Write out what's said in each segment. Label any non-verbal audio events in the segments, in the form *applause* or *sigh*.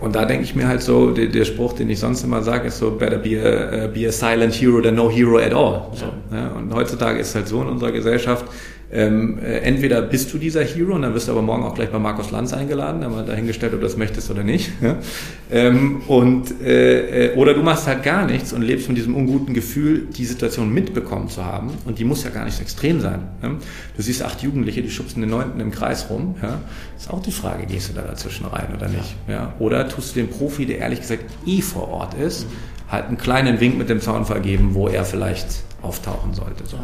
Und da denke ich mir halt so, der, der, Spruch, den ich sonst immer sage, ist so, better be a, be a silent hero than no hero at all. So, ja. Ja, und heutzutage ist es halt so in unserer Gesellschaft, ähm, äh, entweder bist du dieser Hero und dann wirst du aber morgen auch gleich bei Markus Lanz eingeladen, haben wir dahingestellt, ob du das möchtest oder nicht. *laughs* Ja? Ähm, und, äh, äh, oder du machst halt gar nichts und lebst mit diesem unguten Gefühl, die Situation mitbekommen zu haben. Und die muss ja gar nicht so extrem sein. Ja? Du siehst acht Jugendliche, die schubsen den Neunten im Kreis rum. Ja? Ist auch die Frage, gehst du da dazwischen rein oder nicht? Ja? Oder tust du den Profi, der ehrlich gesagt eh vor Ort ist, halt einen kleinen Wink mit dem Zaunfall geben, wo er vielleicht auftauchen sollte. So.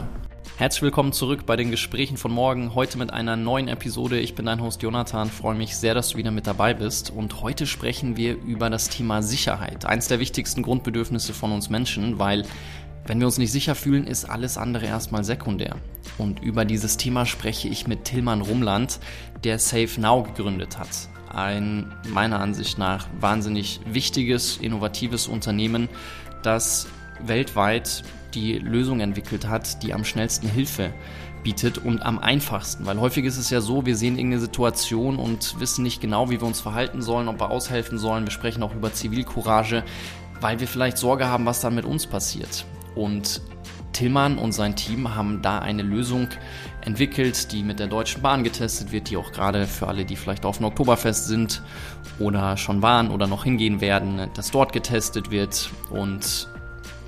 Herzlich willkommen zurück bei den Gesprächen von morgen. Heute mit einer neuen Episode. Ich bin dein Host Jonathan. Freue mich sehr, dass du wieder mit dabei bist. Und heute sprechen wir über das Thema Sicherheit. Eins der wichtigsten Grundbedürfnisse von uns Menschen, weil wenn wir uns nicht sicher fühlen, ist alles andere erstmal sekundär. Und über dieses Thema spreche ich mit Tillmann Rumland, der Safe Now gegründet hat. Ein meiner Ansicht nach wahnsinnig wichtiges, innovatives Unternehmen, das weltweit die Lösung entwickelt hat, die am schnellsten Hilfe bietet und am einfachsten. Weil häufig ist es ja so, wir sehen irgendeine Situation und wissen nicht genau, wie wir uns verhalten sollen, ob wir aushelfen sollen. Wir sprechen auch über Zivilcourage, weil wir vielleicht Sorge haben, was dann mit uns passiert. Und Tillmann und sein Team haben da eine Lösung entwickelt, die mit der Deutschen Bahn getestet wird, die auch gerade für alle, die vielleicht auf dem Oktoberfest sind oder schon waren oder noch hingehen werden, dass dort getestet wird und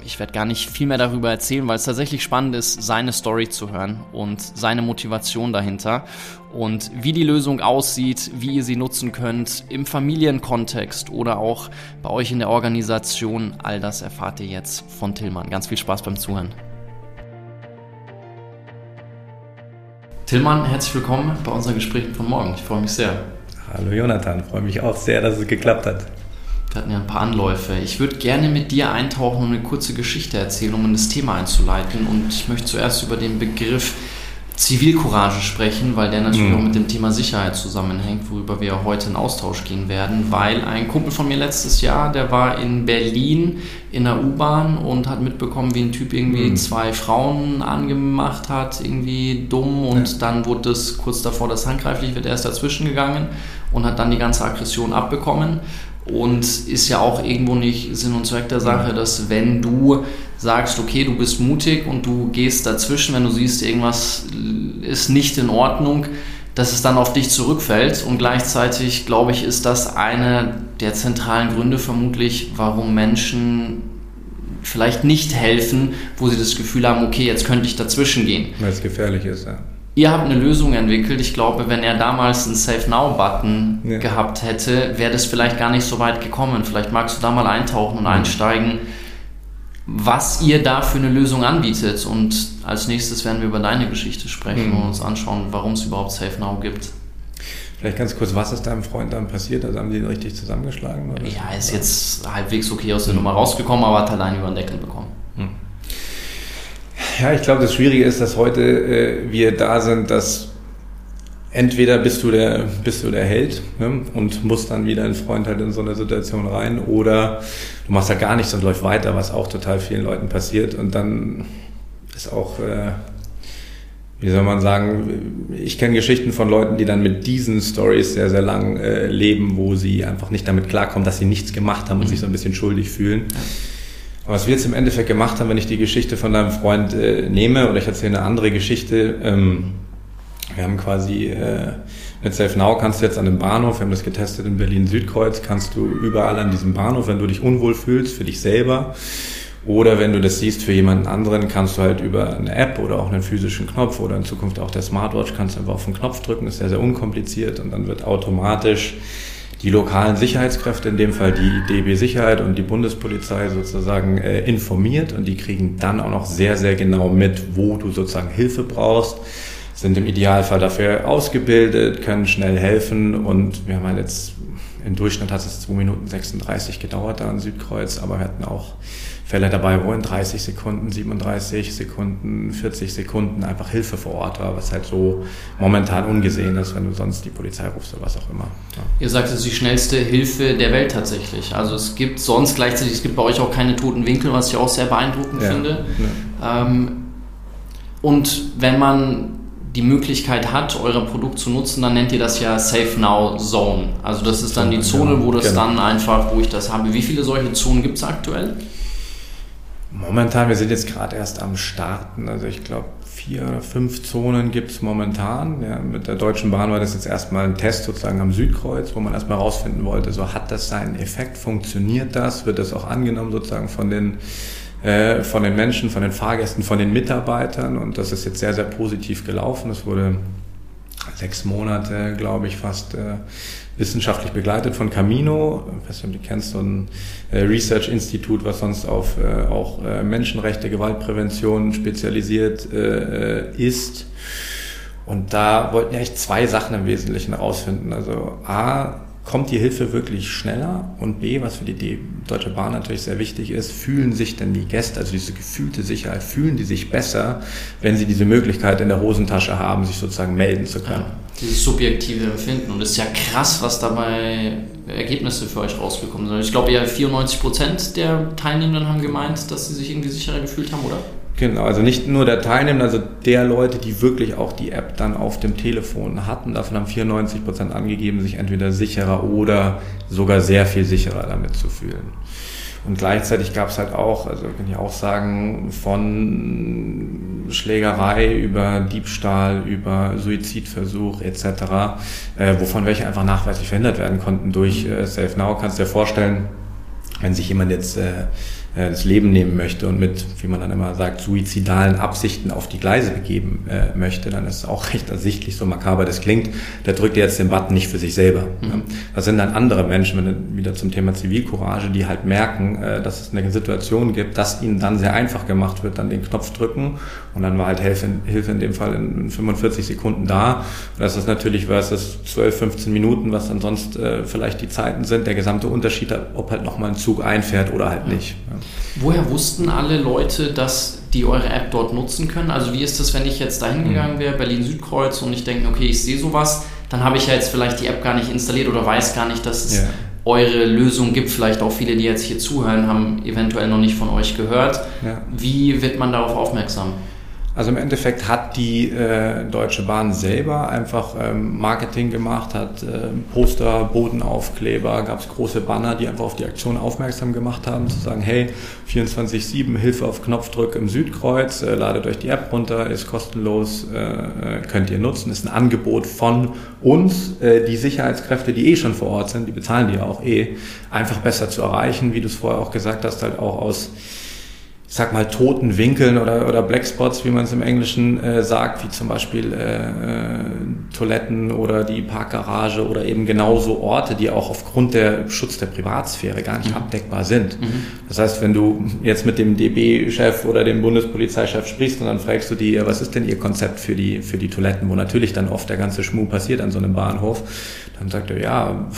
ich werde gar nicht viel mehr darüber erzählen, weil es tatsächlich spannend ist, seine Story zu hören und seine Motivation dahinter und wie die Lösung aussieht, wie ihr sie nutzen könnt im Familienkontext oder auch bei euch in der Organisation. All das erfahrt ihr jetzt von Tillmann. Ganz viel Spaß beim Zuhören. Tillmann, herzlich willkommen bei unseren Gesprächen von morgen. Ich freue mich sehr. Hallo Jonathan, freue mich auch sehr, dass es geklappt hat. Wir hatten ja ein paar Anläufe. Ich würde gerne mit dir eintauchen und eine kurze Geschichte erzählen, um in das Thema einzuleiten. Und ich möchte zuerst über den Begriff Zivilcourage sprechen, weil der natürlich mhm. auch mit dem Thema Sicherheit zusammenhängt, worüber wir heute in Austausch gehen werden. Weil ein Kumpel von mir letztes Jahr, der war in Berlin in der U-Bahn und hat mitbekommen, wie ein Typ irgendwie mhm. zwei Frauen angemacht hat, irgendwie dumm. Und ja. dann wurde es kurz davor, dass handgreiflich wird, er ist dazwischen gegangen und hat dann die ganze Aggression abbekommen. Und ist ja auch irgendwo nicht Sinn und Zweck der Sache, dass wenn du sagst, okay, du bist mutig und du gehst dazwischen, wenn du siehst, irgendwas ist nicht in Ordnung, dass es dann auf dich zurückfällt. Und gleichzeitig, glaube ich, ist das einer der zentralen Gründe vermutlich, warum Menschen vielleicht nicht helfen, wo sie das Gefühl haben, okay, jetzt könnte ich dazwischen gehen. Weil es gefährlich ist, ja. Ihr habt eine Lösung entwickelt. Ich glaube, wenn er damals einen Save Now-Button ja. gehabt hätte, wäre das vielleicht gar nicht so weit gekommen. Vielleicht magst du da mal eintauchen und einsteigen, was ihr da für eine Lösung anbietet. Und als nächstes werden wir über deine Geschichte sprechen mhm. und uns anschauen, warum es überhaupt Save Now gibt. Vielleicht ganz kurz, was ist deinem Freund dann passiert? Also haben die ihn richtig zusammengeschlagen? Oder? Ja, er ist jetzt halbwegs okay aus der Nummer rausgekommen, aber hat allein über den Deckel bekommen. Mhm. Ja, ich glaube, das Schwierige ist, dass heute äh, wir da sind, dass entweder bist du der, bist du der Held ne, und musst dann wieder ein Freund halt in so eine Situation rein oder du machst halt gar nichts und läuft weiter, was auch total vielen Leuten passiert und dann ist auch, äh, wie soll man sagen, ich kenne Geschichten von Leuten, die dann mit diesen Stories sehr, sehr lang äh, leben, wo sie einfach nicht damit klarkommen, dass sie nichts gemacht haben und mhm. sich so ein bisschen schuldig fühlen. Was wir jetzt im Endeffekt gemacht haben, wenn ich die Geschichte von deinem Freund äh, nehme oder ich erzähle eine andere Geschichte, ähm, wir haben quasi äh, mit Safe Now kannst du jetzt an dem Bahnhof, wir haben das getestet in Berlin-Südkreuz, kannst du überall an diesem Bahnhof, wenn du dich unwohl fühlst, für dich selber oder wenn du das siehst für jemanden anderen, kannst du halt über eine App oder auch einen physischen Knopf oder in Zukunft auch der Smartwatch, kannst du einfach auf den Knopf drücken, ist sehr, sehr unkompliziert und dann wird automatisch die lokalen Sicherheitskräfte, in dem Fall die DB Sicherheit und die Bundespolizei sozusagen äh, informiert und die kriegen dann auch noch sehr, sehr genau mit, wo du sozusagen Hilfe brauchst, sind im Idealfall dafür ausgebildet, können schnell helfen und wir haben halt jetzt im Durchschnitt hat es 2 Minuten 36 gedauert da an Südkreuz, aber wir hatten auch Fälle dabei, wo in 30 Sekunden, 37 Sekunden, 40 Sekunden einfach Hilfe vor Ort war, was halt so momentan ungesehen ist, wenn du sonst die Polizei rufst oder was auch immer. Ja. Ihr sagt, es ist die schnellste Hilfe der Welt tatsächlich. Also es gibt sonst gleichzeitig, es gibt bei euch auch keine toten Winkel, was ich auch sehr beeindruckend ja. finde. Ja. Ähm, und wenn man die Möglichkeit hat, euer Produkt zu nutzen, dann nennt ihr das ja Safe Now Zone. Also das ist dann die Zone, wo das genau. dann einfach, wo ich das habe. Wie viele solche Zonen gibt es aktuell? Momentan, wir sind jetzt gerade erst am Starten. Also ich glaube, vier oder fünf Zonen gibt es momentan. Ja, mit der Deutschen Bahn war das jetzt erstmal ein Test sozusagen am Südkreuz, wo man erstmal herausfinden wollte, so hat das seinen Effekt, funktioniert das, wird das auch angenommen sozusagen von den äh, von den Menschen, von den Fahrgästen, von den Mitarbeitern und das ist jetzt sehr, sehr positiv gelaufen. Es wurde sechs Monate, glaube ich, fast äh, wissenschaftlich begleitet von Camino. Ich weiß nicht, ob du kennst, so ein äh, Research-Institut, was sonst auf äh, auch äh, Menschenrechte, Gewaltprävention spezialisiert äh, ist. Und da wollten wir eigentlich zwei Sachen im Wesentlichen herausfinden. Also A, kommt die Hilfe wirklich schneller? Und B, was für die Deutsche Bahn natürlich sehr wichtig ist, fühlen sich denn die Gäste, also diese gefühlte Sicherheit, fühlen die sich besser, wenn sie diese Möglichkeit in der Hosentasche haben, sich sozusagen melden zu können? Ja, dieses subjektive Empfinden. Und es ist ja krass, was dabei Ergebnisse für euch rausgekommen sind. Ich glaube, ja 94 Prozent der Teilnehmenden haben gemeint, dass sie sich irgendwie sicherer gefühlt haben, oder? Genau, also nicht nur der Teilnehmer, also der Leute, die wirklich auch die App dann auf dem Telefon hatten. Davon haben 94 Prozent angegeben, sich entweder sicherer oder sogar sehr viel sicherer damit zu fühlen. Und gleichzeitig gab es halt auch, also kann ich auch sagen, von Schlägerei über Diebstahl, über Suizidversuch etc., äh, wovon welche einfach nachweislich verhindert werden konnten durch äh, Safe Now. Kannst dir vorstellen, wenn sich jemand jetzt äh, äh, das Leben nehmen möchte und mit, wie man dann immer sagt, suizidalen Absichten auf die Gleise begeben äh, möchte, dann ist es auch *laughs* recht ersichtlich, so makaber das klingt, der drückt jetzt den Button nicht für sich selber. Mhm. Das sind dann andere Menschen, wenn wieder zum Thema Zivilcourage, die halt merken, äh, dass es eine Situation gibt, dass ihnen dann sehr einfach gemacht wird, dann den Knopf drücken und dann war halt Hilfe, Hilfe in dem Fall in 45 Sekunden da. Und das ist natürlich versus 12, 15 Minuten, was dann sonst äh, vielleicht die Zeiten sind, der gesamte Unterschied, ob halt nochmal ein Zug einfährt oder halt nicht. Ja. Woher wussten alle Leute, dass die eure App dort nutzen können? Also wie ist das, wenn ich jetzt dahin gegangen mhm. wäre, Berlin-Südkreuz, und ich denke, okay, ich sehe sowas, dann habe ich ja jetzt vielleicht die App gar nicht installiert oder weiß gar nicht, dass es ja. eure Lösung gibt. Vielleicht auch viele, die jetzt hier zuhören, haben eventuell noch nicht von euch gehört. Ja. Wie wird man darauf aufmerksam? Also im Endeffekt hat die äh, Deutsche Bahn selber einfach ähm, Marketing gemacht, hat äh, Poster, Bodenaufkleber, gab es große Banner, die einfach auf die Aktion aufmerksam gemacht haben, zu sagen, hey, 24-7 Hilfe auf Knopfdruck im Südkreuz, äh, ladet euch die App runter, ist kostenlos, äh, äh, könnt ihr nutzen, ist ein Angebot von uns, äh, die Sicherheitskräfte, die eh schon vor Ort sind, die bezahlen die ja auch eh, einfach besser zu erreichen, wie du es vorher auch gesagt hast, halt auch aus ich sag mal, toten Winkeln oder, oder Blackspots, wie man es im Englischen äh, sagt, wie zum Beispiel äh, äh, Toiletten oder die Parkgarage oder eben genauso Orte, die auch aufgrund der Schutz der Privatsphäre gar nicht mhm. abdeckbar sind. Mhm. Das heißt, wenn du jetzt mit dem DB-Chef oder dem Bundespolizeichef sprichst und dann fragst du die, was ist denn ihr Konzept für die, für die Toiletten, wo natürlich dann oft der ganze Schmuh passiert an so einem Bahnhof, dann sagt er, ja,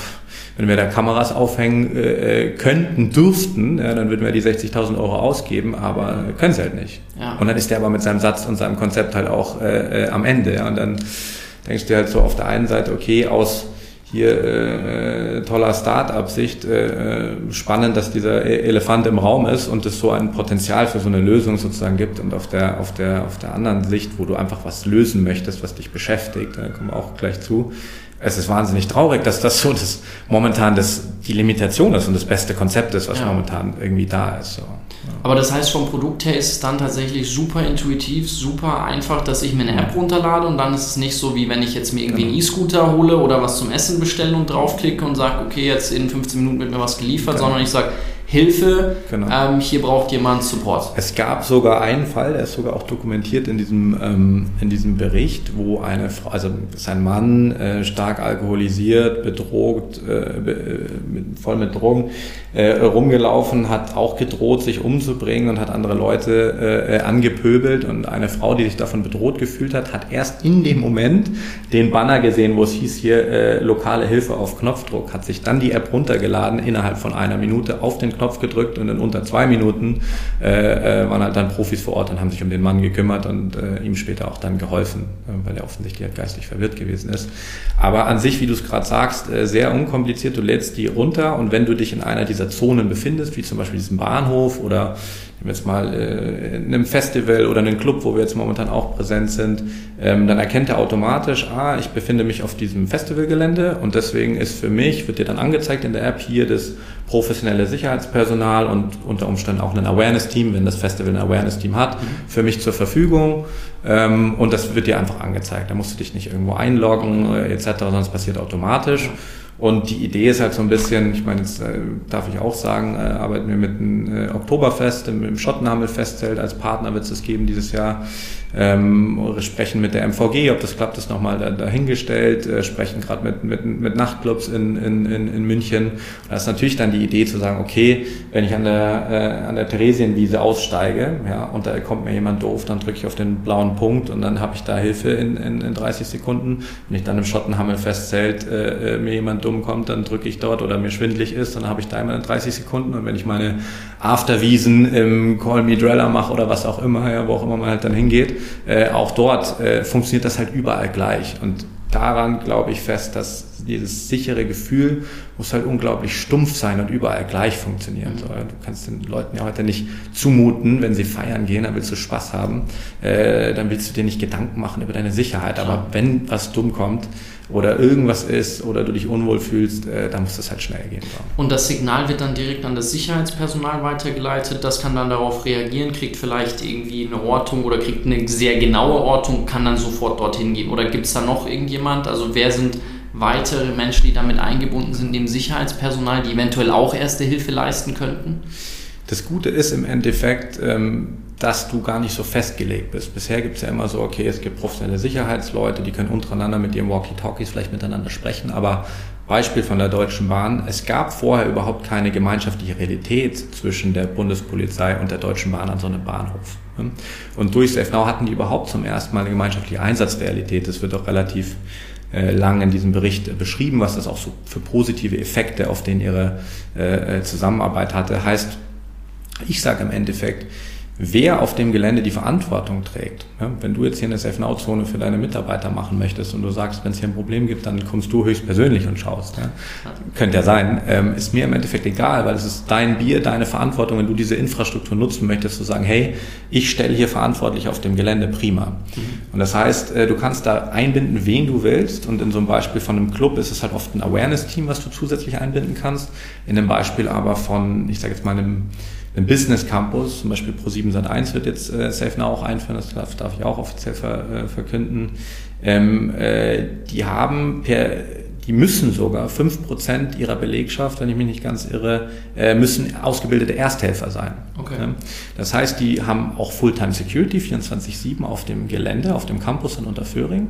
wenn wir da Kameras aufhängen äh, äh, könnten, dürften, ja, dann würden wir die 60.000 Euro ausgeben, aber können sie halt nicht. Ja. Und dann ist der aber mit seinem Satz und seinem Konzept halt auch äh, äh, am Ende. Ja. Und dann denkst du halt so auf der einen Seite, okay, aus hier äh, toller Start-up-Sicht, äh, spannend, dass dieser e-, Elefant im Raum ist und es so ein Potenzial für so eine Lösung sozusagen gibt. Und auf der, auf der, auf der anderen Sicht, wo du einfach was lösen möchtest, was dich beschäftigt, da kommen wir auch gleich zu, es ist wahnsinnig traurig, dass das so das momentan das, die Limitation ist und das beste Konzept ist, was ja. momentan irgendwie da ist. So. Aber das heißt, vom Produkt her ist es dann tatsächlich super intuitiv, super einfach, dass ich mir eine App runterlade und dann ist es nicht so, wie wenn ich jetzt mir irgendwie einen genau. E-Scooter hole oder was zum Essen bestellen und draufklicke und sage, okay, jetzt in 15 Minuten wird mir was geliefert, genau. sondern ich sage, Hilfe, genau. ähm, hier braucht jemand Support. Es gab sogar einen Fall, der ist sogar auch dokumentiert in diesem, ähm, in diesem Bericht, wo eine Frau, also sein Mann äh, stark alkoholisiert, bedroht, äh, mit, voll mit Drogen äh, rumgelaufen, hat auch gedroht, sich umzubringen und hat andere Leute äh, angepöbelt und eine Frau, die sich davon bedroht gefühlt hat, hat erst in dem Moment den Banner gesehen, wo es hieß hier äh, lokale Hilfe auf Knopfdruck, hat sich dann die App runtergeladen innerhalb von einer Minute auf den Knopf gedrückt und in unter zwei Minuten äh, äh, waren halt dann Profis vor Ort und haben sich um den Mann gekümmert und äh, ihm später auch dann geholfen, äh, weil er offensichtlich halt geistig verwirrt gewesen ist. Aber an sich, wie du es gerade sagst, äh, sehr unkompliziert. Du lädst die runter und wenn du dich in einer dieser Zonen befindest, wie zum Beispiel diesem Bahnhof oder jetzt mal äh, in einem Festival oder einem Club, wo wir jetzt momentan auch präsent sind, ähm, dann erkennt er automatisch, ah, ich befinde mich auf diesem Festivalgelände und deswegen ist für mich, wird dir dann angezeigt in der App hier das professionelle Sicherheitspersonal und unter Umständen auch ein Awareness-Team, wenn das Festival ein Awareness-Team hat, mhm. für mich zur Verfügung ähm, und das wird dir einfach angezeigt. Da musst du dich nicht irgendwo einloggen äh, etc., sondern es passiert automatisch. Und die Idee ist halt so ein bisschen, ich meine, jetzt äh, darf ich auch sagen, äh, arbeiten wir mit dem äh, Oktoberfest, im, im Schottenhamel-Festzelt als Partner wird es geben dieses Jahr. Ähm, sprechen mit der MVG, ob das klappt, ist nochmal da, dahingestellt, äh, sprechen gerade mit, mit, mit Nachtclubs in, in, in, München. Da ist natürlich dann die Idee zu sagen, okay, wenn ich an der, äh, an der Theresienwiese aussteige ja, und da kommt mir jemand doof, dann drücke ich auf den blauen Punkt und dann habe ich da Hilfe in, in, in 30 Sekunden. Wenn ich dann im Schottenhamel-Festzelt äh, äh, mir jemand dumm kommt, dann drücke ich dort oder mir schwindlig ist, dann habe ich da immer in 30 Sekunden und wenn ich meine Afterwiesen im Call Me Dreller mache oder was auch immer, ja, wo auch immer man halt dann hingeht, äh, auch dort äh, funktioniert das halt überall gleich. Und daran glaube ich fest, dass dieses sichere Gefühl muss halt unglaublich stumpf sein und überall gleich funktionieren. So, du kannst den Leuten ja heute nicht zumuten, wenn sie feiern gehen, dann willst du Spaß haben, äh, dann willst du dir nicht Gedanken machen über deine Sicherheit. Aber wenn was dumm kommt, oder irgendwas ist oder du dich unwohl fühlst, äh, dann muss das halt schnell gehen. Und das Signal wird dann direkt an das Sicherheitspersonal weitergeleitet, das kann dann darauf reagieren, kriegt vielleicht irgendwie eine Ortung oder kriegt eine sehr genaue Ortung, kann dann sofort dorthin gehen. Oder gibt es da noch irgendjemand? Also wer sind weitere Menschen, die damit eingebunden sind, dem Sicherheitspersonal, die eventuell auch erste Hilfe leisten könnten? Das Gute ist im Endeffekt, ähm, dass du gar nicht so festgelegt bist. Bisher gibt es ja immer so, okay, es gibt professionelle Sicherheitsleute, die können untereinander mit ihren Walkie-Talkies vielleicht miteinander sprechen, aber Beispiel von der Deutschen Bahn, es gab vorher überhaupt keine gemeinschaftliche Realität zwischen der Bundespolizei und der Deutschen Bahn an so einem Bahnhof. Und durch SafeNow hatten die überhaupt zum ersten Mal eine gemeinschaftliche Einsatzrealität. Das wird auch relativ äh, lang in diesem Bericht beschrieben, was das auch so für positive Effekte auf den ihre äh, Zusammenarbeit hatte. Heißt, ich sage im Endeffekt, wer auf dem Gelände die Verantwortung trägt. Wenn du jetzt hier eine Safe-Now-Zone für deine Mitarbeiter machen möchtest und du sagst, wenn es hier ein Problem gibt, dann kommst du höchstpersönlich und schaust. Ja. Könnte ja sein. Ähm, ist mir im Endeffekt egal, weil es ist dein Bier, deine Verantwortung, wenn du diese Infrastruktur nutzen möchtest, zu sagen, hey, ich stelle hier verantwortlich auf dem Gelände, prima. Mhm. Und das heißt, äh, du kannst da einbinden, wen du willst. Und in so einem Beispiel von einem Club ist es halt oft ein Awareness-Team, was du zusätzlich einbinden kannst. In dem Beispiel aber von, ich sage jetzt mal, einem ein Business Campus, zum Beispiel Pro7 Sat1 wird jetzt äh, SafeNow auch einführen, das darf, darf ich auch offiziell ver, äh, verkünden. Ähm, äh, die haben per, die müssen sogar fünf Prozent ihrer Belegschaft, wenn ich mich nicht ganz irre, äh, müssen ausgebildete Ersthelfer sein. Okay. Das heißt, die haben auch Fulltime Security 24-7 auf dem Gelände, auf dem Campus in Unterföhring.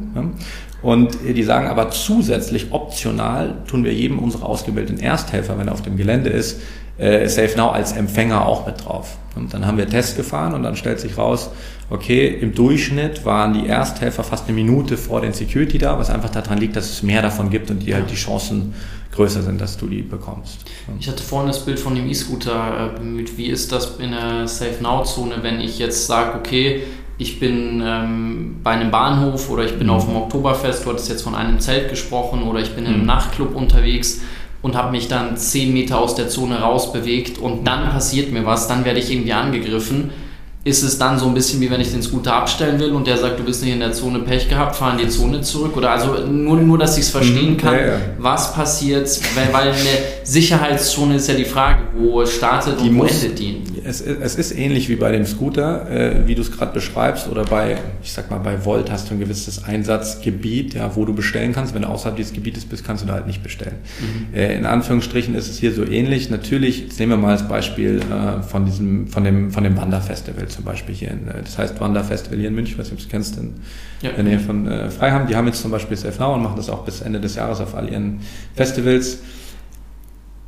Und die sagen aber zusätzlich optional tun wir jedem unserer ausgebildeten Ersthelfer, wenn er auf dem Gelände ist, äh, SafeNow als Empfänger auch mit drauf. Und dann haben wir Tests gefahren und dann stellt sich raus, okay, im Durchschnitt waren die Ersthelfer fast eine Minute vor den Security da, was einfach daran liegt, dass es mehr davon gibt und die halt die Chancen größer sind, dass du die bekommst. Ich hatte vorhin das Bild von dem E-Scooter äh, bemüht. Wie ist das in der Safe-Now-Zone, wenn ich jetzt sage, okay, ich bin ähm, bei einem Bahnhof oder ich bin mhm. auf dem Oktoberfest, du hattest jetzt von einem Zelt gesprochen oder ich bin in einem mhm. Nachtclub unterwegs und habe mich dann 10 Meter aus der Zone rausbewegt und dann passiert mir was, dann werde ich irgendwie angegriffen. Ist es dann so ein bisschen wie wenn ich den Scooter abstellen will und der sagt, du bist nicht in der Zone Pech gehabt, fahr in die Zone zurück? Oder also nur, nur dass ich es verstehen mhm. kann, ja, ja. was passiert, weil, weil eine Sicherheitszone ist ja die Frage, wo startet die und wo endet die? Es, es, ist ähnlich wie bei dem Scooter, äh, wie du es gerade beschreibst, oder bei, ich sag mal, bei Volt hast du ein gewisses Einsatzgebiet, ja, wo du bestellen kannst. Wenn du außerhalb dieses Gebietes bist, kannst du da halt nicht bestellen. Mhm. Äh, in Anführungsstrichen ist es hier so ähnlich. Natürlich, jetzt nehmen wir mal das Beispiel äh, von diesem, von dem, von dem Wanderfestival zum Beispiel hier in, äh, das heißt Wanderfestival hier in München, was du kennst, in ja. der Nähe von äh, Freiham. Die haben jetzt zum Beispiel SafeNow und machen das auch bis Ende des Jahres auf all ihren Festivals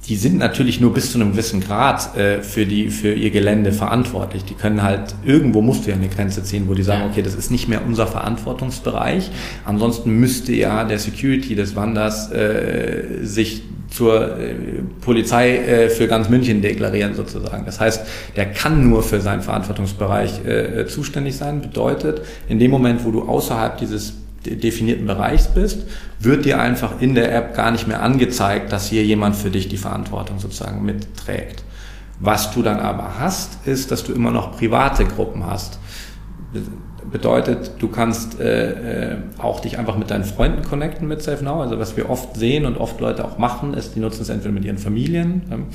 die sind natürlich nur bis zu einem gewissen Grad äh, für, die, für ihr Gelände verantwortlich. Die können halt, irgendwo musst du ja eine Grenze ziehen, wo die sagen, okay, das ist nicht mehr unser Verantwortungsbereich. Ansonsten müsste ja der Security des Wanders äh, sich zur äh, Polizei äh, für ganz München deklarieren sozusagen. Das heißt, der kann nur für seinen Verantwortungsbereich äh, zuständig sein. Bedeutet, in dem Moment, wo du außerhalb dieses definierten Bereichs bist, wird dir einfach in der App gar nicht mehr angezeigt, dass hier jemand für dich die Verantwortung sozusagen mitträgt. Was du dann aber hast, ist, dass du immer noch private Gruppen hast bedeutet, du kannst äh, äh, auch dich einfach mit deinen Freunden connecten mit SafeNow. Also was wir oft sehen und oft Leute auch machen, ist, die nutzen es entweder mit ihren Familien ähm,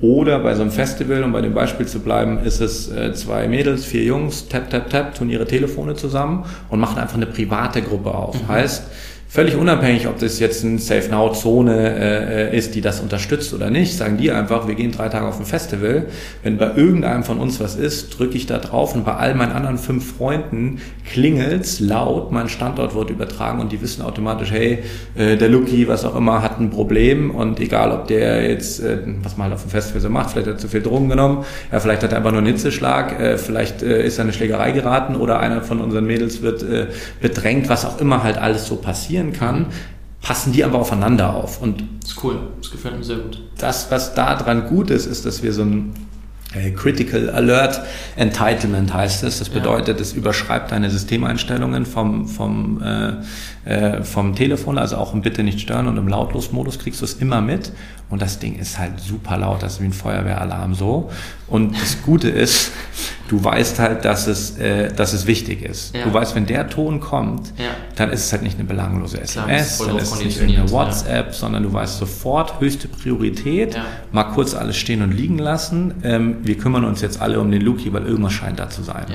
oder bei so einem Festival, um bei dem Beispiel zu bleiben, ist es äh, zwei Mädels, vier Jungs, tap, tap, tap, tun ihre Telefone zusammen und machen einfach eine private Gruppe auf. Mhm. Heißt, Völlig unabhängig, ob das jetzt eine Safe Now Zone äh, ist, die das unterstützt oder nicht, sagen die einfach, wir gehen drei Tage auf ein Festival. Wenn bei irgendeinem von uns was ist, drücke ich da drauf und bei all meinen anderen fünf Freunden klingelt's laut, mein Standort wird übertragen und die wissen automatisch, hey, äh, der Lucky, was auch immer, hat ein Problem und egal, ob der jetzt, äh, was man halt auf dem Festival so macht, vielleicht hat er zu viel Drogen genommen, ja, vielleicht hat er einfach nur einen Hitzeschlag, äh, vielleicht äh, ist er eine Schlägerei geraten oder einer von unseren Mädels wird äh, bedrängt, was auch immer halt alles so passiert passieren kann, passen die aber aufeinander auf. Und das ist cool, das gefällt mir sehr gut. Das, was daran gut ist, ist, dass wir so ein äh, Critical Alert Entitlement heißt es. Das bedeutet, es überschreibt deine Systemeinstellungen vom, vom, äh, äh, vom Telefon, also auch im Bitte nicht stören und im Lautlosmodus kriegst du es immer mit. Und das Ding ist halt super laut, das ist wie ein Feuerwehralarm so. Und das Gute ist, du weißt halt, dass es, äh, dass es wichtig ist. Ja. Du weißt, wenn der Ton kommt, ja. dann ist es halt nicht eine belanglose SMS, Klar, dann ist es nicht irgendeine WhatsApp, ja. sondern du weißt sofort höchste Priorität, mal kurz alles stehen und liegen lassen. Ähm, wir kümmern uns jetzt alle um den Luki, weil irgendwas scheint da zu sein.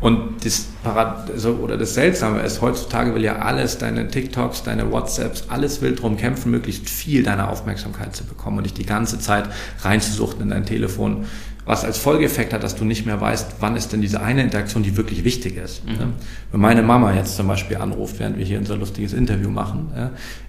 Und das Parad also, oder das Seltsame ist, heutzutage will ja alles, deine TikToks, deine WhatsApps, alles will drum kämpfen, möglichst viel deiner Aufmerksamkeit zu bekommen und dich die ganze Zeit reinzusuchten in dein Telefon was als Folgeeffekt hat, dass du nicht mehr weißt, wann ist denn diese eine Interaktion, die wirklich wichtig ist. Mhm. Wenn meine Mama jetzt zum Beispiel anruft, während wir hier unser lustiges Interview machen,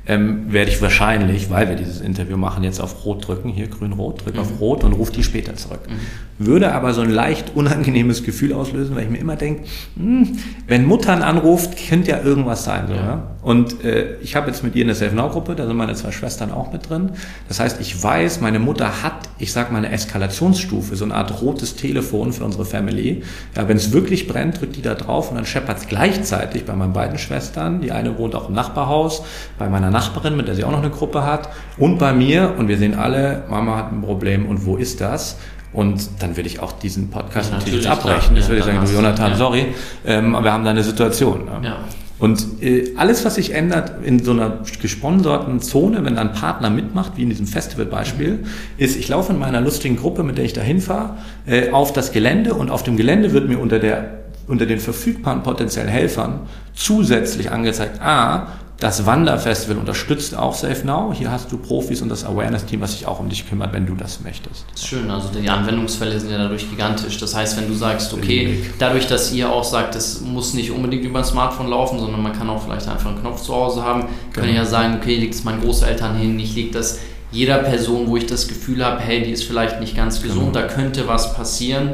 ähm, werde ich wahrscheinlich, weil wir dieses Interview machen, jetzt auf Rot drücken, hier grün-rot, drück mhm. auf Rot und rufe die später zurück. Mhm. Würde aber so ein leicht unangenehmes Gefühl auslösen, weil ich mir immer denke, hm, wenn Muttern anruft, könnte ja irgendwas sein. So, ja. ja? Und äh, ich habe jetzt mit ihr eine Safe Now Gruppe, da sind meine zwei Schwestern auch mit drin. Das heißt, ich weiß, meine Mutter hat, ich sag mal, eine Eskalationsstufe, so eine Art rotes Telefon für unsere Family. Ja, wenn es wirklich brennt, drückt die da drauf und dann scheppert es gleichzeitig bei meinen beiden Schwestern. Die eine wohnt auch im Nachbarhaus, bei meiner Nachbarin, mit der sie auch noch eine Gruppe hat, und bei mir. Und wir sehen alle, Mama hat ein Problem und wo ist das? Und dann würde ich auch diesen Podcast ja, natürlich, natürlich abbrechen. Das ja, würde ich sagen, du Jonathan, ja. sorry, ähm, wir haben da eine Situation. Ne? Ja. Und äh, alles, was sich ändert in so einer gesponserten Zone, wenn ein Partner mitmacht, wie in diesem Festivalbeispiel, ist, ich laufe in meiner lustigen Gruppe, mit der ich da hinfahre, äh, auf das Gelände und auf dem Gelände wird mir unter der unter den verfügbaren potenziellen Helfern zusätzlich angezeigt, ah, das Wanderfestival unterstützt auch Safe Now. Hier hast du Profis und das Awareness-Team, was sich auch um dich kümmert, wenn du das möchtest. Das ist schön, also die Anwendungsfälle sind ja dadurch gigantisch. Das heißt, wenn du sagst, okay, dadurch, dass ihr auch sagt, es muss nicht unbedingt über ein Smartphone laufen, sondern man kann auch vielleicht einfach einen Knopf zu Hause haben, können genau. ja sagen, okay, legt es meinen Großeltern hin, ich lege das jeder Person, wo ich das Gefühl habe, hey, die ist vielleicht nicht ganz gesund, genau. da könnte was passieren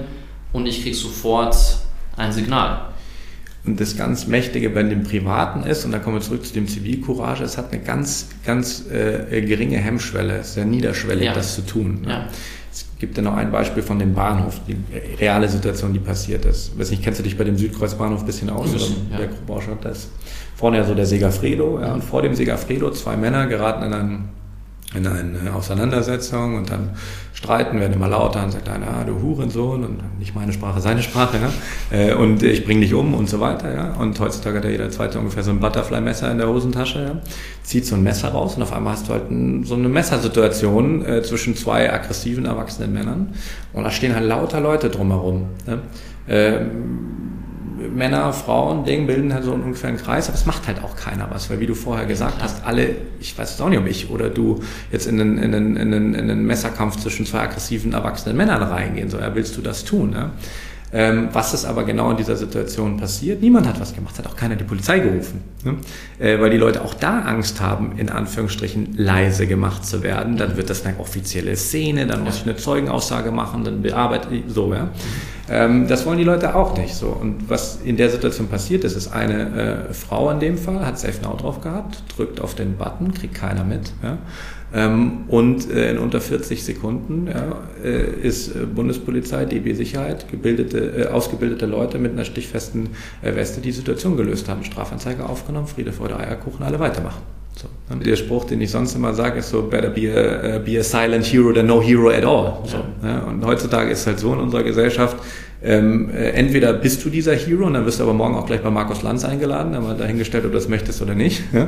und ich kriege sofort ein Signal. Und das ganz Mächtige bei dem Privaten ist, und da kommen wir zurück zu dem Zivilcourage, es hat eine ganz, ganz äh, geringe Hemmschwelle, es ist sehr niederschwellig, ja. das zu tun. Ne? Ja. Es gibt ja noch ein Beispiel von dem Bahnhof, die reale Situation, die passiert ist. Ich weiß nicht, kennst du dich bei dem Südkreuzbahnhof ein bisschen aus? Oder ja. der das vorne ja so der Segafredo, ja, und vor dem Segafredo zwei Männer geraten in einen in eine Auseinandersetzung und dann streiten, werden immer lauter und sagt einer, ah, du Hurensohn und nicht meine Sprache, seine Sprache, ja? Äh, und ich bring dich um und so weiter. Ja? Und heutzutage hat ja jeder Zweite ungefähr so ein Butterfly-Messer in der Hosentasche, ja? zieht so ein Messer raus und auf einmal hast du halt so eine Messersituation äh, zwischen zwei aggressiven, erwachsenen Männern und da stehen halt lauter Leute drumherum. Ja? Ähm, Männer, Frauen, Ding bilden halt so ungefähr einen Kreis, aber es macht halt auch keiner was, weil wie du vorher gesagt hast, alle, ich weiß es auch nicht, ob ich oder du jetzt in einen, in einen, in einen, in einen Messerkampf zwischen zwei aggressiven, erwachsenen Männern reingehen, so, ja, willst du das tun, ne? Ähm, was ist aber genau in dieser Situation passiert? Niemand hat was gemacht, hat auch keiner die Polizei gerufen, ne? äh, weil die Leute auch da Angst haben, in Anführungsstrichen leise gemacht zu werden. Dann wird das eine offizielle Szene, dann muss ich eine Zeugenaussage machen, dann bearbeite ich so. Ja? Ähm, das wollen die Leute auch nicht so. Und was in der Situation passiert ist, ist eine äh, Frau in dem Fall, hat Safe Now drauf gehabt, drückt auf den Button, kriegt keiner mit. Ja? Ähm, und äh, in unter 40 Sekunden ja, äh, ist äh, Bundespolizei, DB Sicherheit, gebildete, äh, ausgebildete Leute mit einer stichfesten äh, Weste die Situation gelöst haben, Strafanzeige aufgenommen, Friede, Freude, Eierkuchen, alle weitermachen. So. Ne? Der Spruch, den ich sonst immer sage, ist so, better be a, be a silent hero than no hero at all. So, ja. Ne? Und heutzutage ist es halt so in unserer Gesellschaft, ähm, äh, entweder bist du dieser Hero und dann wirst du aber morgen auch gleich bei Markus Lanz eingeladen, haben wir dahingestellt, ob du das möchtest oder nicht. Ja?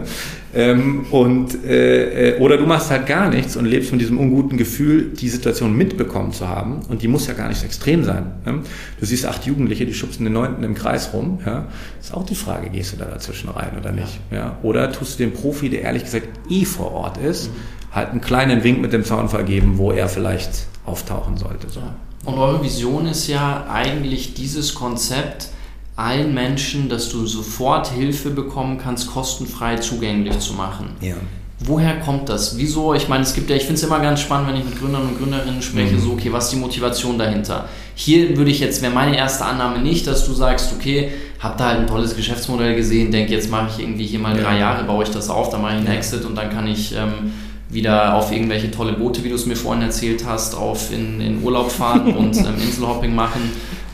Ähm, und, äh, äh, oder du machst halt gar nichts und lebst von diesem unguten Gefühl, die Situation mitbekommen zu haben. Und die muss ja gar nicht so extrem sein. Ja? Du siehst acht Jugendliche, die schubsen den Neunten im Kreis rum. Ja? Ist auch die Frage, gehst du da dazwischen rein oder nicht? Ja? Oder tust du dem Profi, der ehrlich gesagt eh vor Ort ist, mhm. halt einen kleinen Wink mit dem Zaunfall geben, wo er vielleicht auftauchen sollte. So. Und eure Vision ist ja eigentlich dieses Konzept, allen Menschen, dass du sofort Hilfe bekommen kannst, kostenfrei zugänglich zu machen. Ja. Woher kommt das? Wieso? Ich meine, es gibt ja, ich finde es immer ganz spannend, wenn ich mit Gründern und Gründerinnen spreche, mhm. so, okay, was ist die Motivation dahinter? Hier würde ich jetzt, wäre meine erste Annahme nicht, dass du sagst, okay, hab da halt ein tolles Geschäftsmodell gesehen, denke, jetzt mache ich irgendwie hier mal drei Jahre, baue ich das auf, dann mache ich einen Exit und dann kann ich ähm, wieder auf irgendwelche tolle Boote, wie du es mir vorhin erzählt hast, auf in, in Urlaub fahren *laughs* und ähm, Inselhopping machen.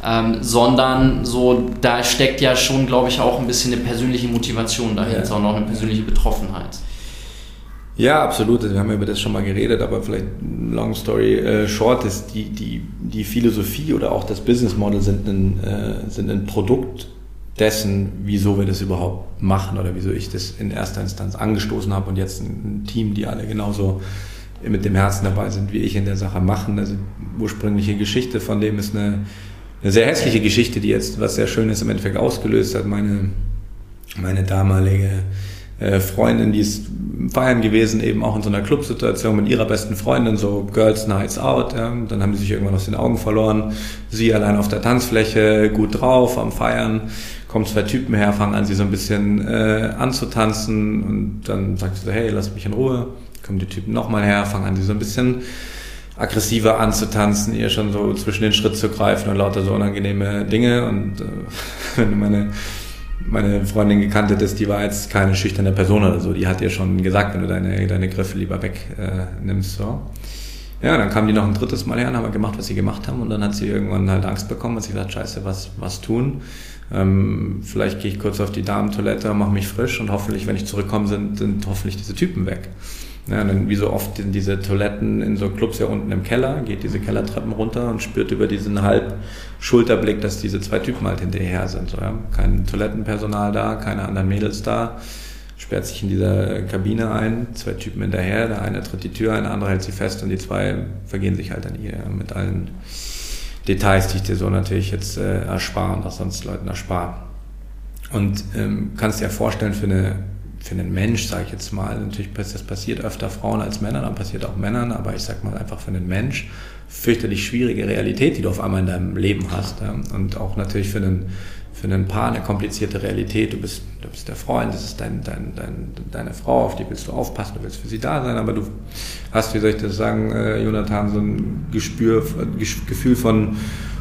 Ähm, sondern so, da steckt ja schon, glaube ich, auch ein bisschen eine persönliche Motivation dahinter ja. und auch eine persönliche Betroffenheit. Ja, absolut. Wir haben über das schon mal geredet, aber vielleicht long story äh, short ist die, die, die Philosophie oder auch das Business Model sind ein, äh, sind ein Produkt dessen, wieso wir das überhaupt machen oder wieso ich das in erster Instanz angestoßen habe und jetzt ein Team, die alle genauso mit dem Herzen dabei sind, wie ich in der Sache machen. Also ursprüngliche Geschichte von dem ist eine, eine sehr hässliche Geschichte, die jetzt was sehr Schönes im Endeffekt ausgelöst hat. Meine, meine damalige äh, Freundin, die ist feiern gewesen, eben auch in so einer Clubsituation mit ihrer besten Freundin, so Girls Nights Out. Ja. Dann haben die sich irgendwann aus den Augen verloren. Sie allein auf der Tanzfläche, gut drauf, am Feiern kommen zwei Typen her, fangen an, sie so ein bisschen äh, anzutanzen und dann sagt sie so, hey, lass mich in Ruhe. Kommen die Typen nochmal her, fangen an, sie so ein bisschen aggressiver anzutanzen, ihr schon so zwischen den Schritt zu greifen und lauter so unangenehme Dinge. Und äh, *laughs* wenn du meine, meine Freundin gekannt hättest, die war jetzt keine schüchterne Person oder so, die hat dir schon gesagt, wenn du deine, deine Griffe lieber wegnimmst. Äh, so. Ja, dann kam die noch ein drittes Mal her und haben gemacht, was sie gemacht haben und dann hat sie irgendwann halt Angst bekommen und sie gesagt, scheiße, was, was tun? Ähm, vielleicht gehe ich kurz auf die Damentoilette, mache mich frisch und hoffentlich, wenn ich zurückkomme, sind, sind hoffentlich diese Typen weg. Ja, dann wie so oft sind diese Toiletten in so Clubs ja unten im Keller, geht diese Kellertreppen runter und spürt über diesen halb Schulterblick, dass diese zwei Typen halt hinterher sind. So, ja. Kein Toilettenpersonal da, keine anderen Mädels da, sperrt sich in dieser Kabine ein, zwei Typen hinterher, der eine tritt die Tür ein, der andere hält sie fest und die zwei vergehen sich halt an ihr mit allen Details, die ich dir so natürlich jetzt äh, erspare und auch sonst Leuten erspare. Und ähm, kannst dir ja vorstellen, für, eine, für einen Mensch, sage ich jetzt mal, natürlich das passiert öfter Frauen als Männern, dann passiert auch Männern, aber ich sag mal einfach für einen Mensch, fürchterlich schwierige Realität, die du auf einmal in deinem Leben hast. Ja? Und auch natürlich für einen für ein Paar eine komplizierte Realität. Du bist, du bist der Freund, das ist dein, dein, dein, deine Frau, auf die willst du aufpassen, du willst für sie da sein, aber du hast, wie soll ich das sagen, äh, Jonathan, so ein Gespür, Gefühl von,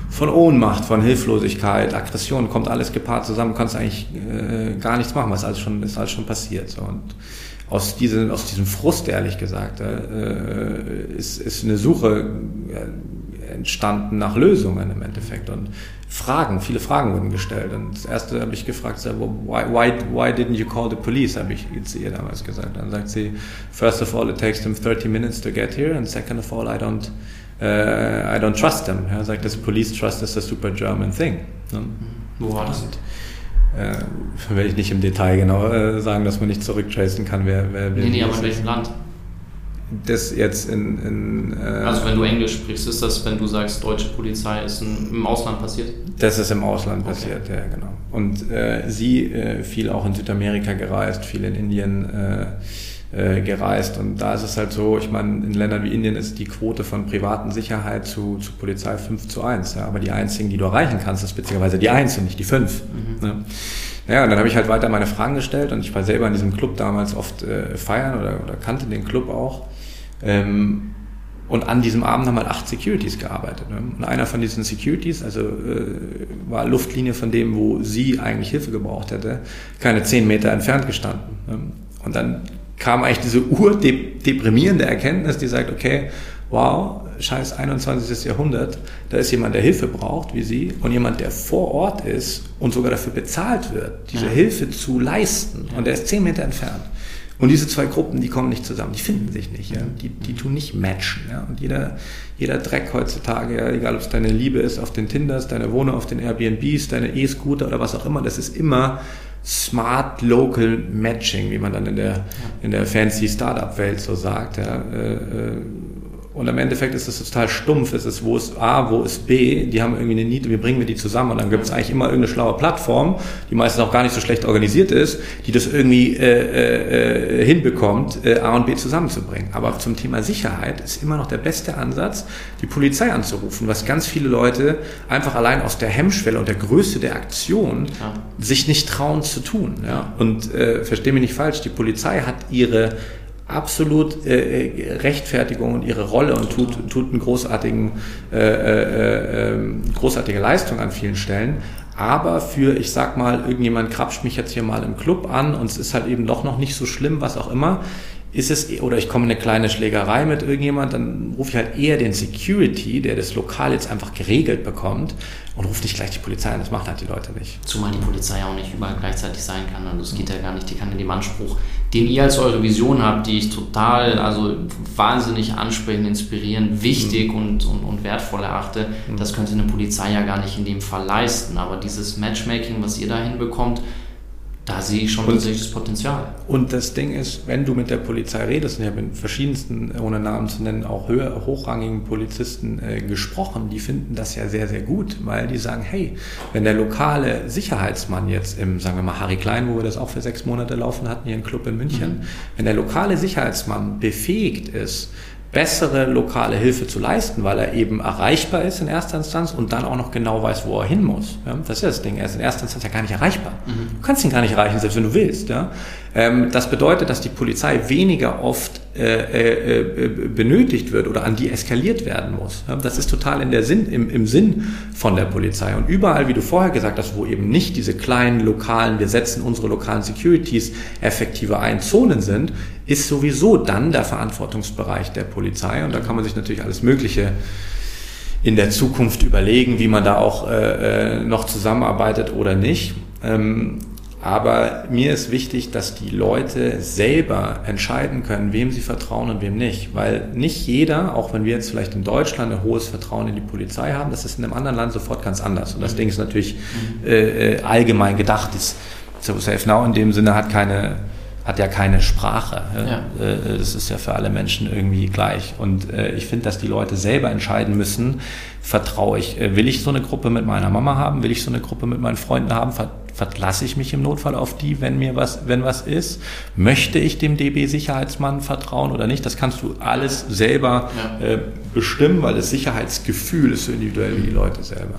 von Ohnmacht, von Hilflosigkeit, Aggression, kommt alles gepaart zusammen, kannst eigentlich äh, gar nichts machen, was alles schon, ist alles schon passiert. So. Und aus, diesem, aus diesem Frust, ehrlich gesagt, äh, ist, ist eine Suche äh, entstanden nach Lösungen im Endeffekt. Und Fragen, viele Fragen wurden gestellt. Und das erste habe ich gefragt, why, why, why didn't you call the police, habe ich zu ihr damals gesagt. Dann sagt sie, first of all, it takes them 30 minutes to get here, and second of all, I don't, uh, I don't trust them. Er sagt, das Police Trust is a super German thing. Ne? Wo war das? Äh, *laughs* will ich nicht im Detail genau äh, sagen, dass man nicht zurücktracen kann, wer, wer Nee, nee, aber in welchem Land? Das jetzt in. in äh, also, wenn du Englisch sprichst, ist das, wenn du sagst, deutsche Polizei ist in, im Ausland passiert? Das ist im Ausland okay. passiert, ja, genau. Und äh, sie äh, viel auch in Südamerika gereist, viel in Indien, äh, äh, gereist. Und da ist es halt so, ich meine, in Ländern wie Indien ist die Quote von privaten Sicherheit zu, zu Polizei 5 zu 1. Ja? Aber die einzigen, die du erreichen kannst, ist beziehungsweise die 1 und nicht die 5. Mhm. Ne? Ja, und dann habe ich halt weiter meine Fragen gestellt und ich war selber in diesem Club damals oft äh, feiern oder, oder kannte den Club auch. Ähm, und an diesem Abend haben halt acht Securities gearbeitet. Ne? Und einer von diesen Securities, also äh, war Luftlinie von dem, wo sie eigentlich Hilfe gebraucht hätte, keine zehn Meter entfernt gestanden. Ne? Und dann kam eigentlich diese urdeprimierende Erkenntnis, die sagt, okay, wow, scheiß 21. Jahrhundert, da ist jemand, der Hilfe braucht, wie Sie, und jemand, der vor Ort ist und sogar dafür bezahlt wird, diese ja. Hilfe zu leisten. Ja. Und der ist zehn Meter entfernt. Und diese zwei Gruppen, die kommen nicht zusammen, die finden sich nicht, ja? die, die tun nicht matchen. Ja? Und jeder, jeder Dreck heutzutage, ja? egal ob es deine Liebe ist auf den Tinders, deine Wohnung auf den Airbnbs, deine E-Scooter oder was auch immer, das ist immer Smart Local Matching, wie man dann in der, in der fancy Startup-Welt so sagt. Ja? Äh, äh, und im Endeffekt ist es total stumpf. Es ist, wo ist A, wo ist B? Die haben irgendwie eine Niete, wie bringen wir die zusammen? Und dann gibt es eigentlich immer irgendeine schlaue Plattform, die meistens auch gar nicht so schlecht organisiert ist, die das irgendwie äh, äh, hinbekommt, äh, A und B zusammenzubringen. Aber zum Thema Sicherheit ist immer noch der beste Ansatz, die Polizei anzurufen, was ganz viele Leute einfach allein aus der Hemmschwelle und der Größe der Aktion ja. sich nicht trauen zu tun. Ja? Und äh, verstehe mich nicht falsch, die Polizei hat ihre absolut äh, Rechtfertigung und ihre Rolle und tut, tut einen großartigen, äh, äh, äh, großartige Leistung an vielen Stellen. Aber für, ich sag mal, irgendjemand krapscht mich jetzt hier mal im Club an und es ist halt eben doch noch nicht so schlimm, was auch immer, ist es, oder ich komme in eine kleine Schlägerei mit irgendjemand, dann rufe ich halt eher den Security, der das Lokal jetzt einfach geregelt bekommt und rufe nicht gleich die Polizei an. Das machen halt die Leute nicht. Zumal die Polizei auch nicht überall gleichzeitig sein kann. Also es geht ja gar nicht, die kann in dem Anspruch, den ihr als eure Vision habt, die ich total, also wahnsinnig ansprechend, inspirierend, wichtig mhm. und, und, und wertvoll erachte, mhm. das könnte eine Polizei ja gar nicht in dem Fall leisten. Aber dieses Matchmaking, was ihr da hinbekommt, da sehe ich schon tatsächlich das Potenzial. Und das Ding ist, wenn du mit der Polizei redest, und ich habe mit verschiedensten, ohne Namen zu nennen, auch höher, hochrangigen Polizisten äh, gesprochen, die finden das ja sehr, sehr gut, weil die sagen, hey, wenn der lokale Sicherheitsmann jetzt im, sagen wir mal, Harry Klein, wo wir das auch für sechs Monate laufen hatten, hier im Club in München, mhm. wenn der lokale Sicherheitsmann befähigt ist, bessere lokale Hilfe zu leisten, weil er eben erreichbar ist in erster Instanz und dann auch noch genau weiß, wo er hin muss. Ja, das ist ja das Ding. Er ist in erster Instanz ja gar nicht erreichbar. Mhm. Du kannst ihn gar nicht erreichen, selbst wenn du willst. Ja? Ähm, das bedeutet, dass die Polizei weniger oft äh, äh, äh, benötigt wird oder an die eskaliert werden muss. Das ist total in der Sinn, im, im Sinn von der Polizei. Und überall, wie du vorher gesagt hast, wo eben nicht diese kleinen lokalen, wir setzen unsere lokalen Securities effektiver ein, Zonen sind, ist sowieso dann der Verantwortungsbereich der Polizei. Und da kann man sich natürlich alles Mögliche in der Zukunft überlegen, wie man da auch äh, noch zusammenarbeitet oder nicht. Ähm, aber mir ist wichtig, dass die Leute selber entscheiden können, wem sie vertrauen und wem nicht. Weil nicht jeder, auch wenn wir jetzt vielleicht in Deutschland ein hohes Vertrauen in die Polizei haben, das ist in einem anderen Land sofort ganz anders. Und das Ding ist natürlich mhm. äh, äh allgemein gedacht. Das, so Safe Now in dem Sinne hat keine hat ja keine Sprache. Ja. Äh, das ist ja für alle Menschen irgendwie gleich. Und äh, ich finde, dass die Leute selber entscheiden müssen, vertraue ich, äh, will ich so eine Gruppe mit meiner Mama haben, will ich so eine Gruppe mit meinen Freunden haben, verlasse ich mich im Notfall auf die, wenn mir was, wenn was ist? Möchte ich dem DB-Sicherheitsmann vertrauen oder nicht? Das kannst du alles selber ja. äh, bestimmen, weil das Sicherheitsgefühl ist so individuell wie die Leute selber.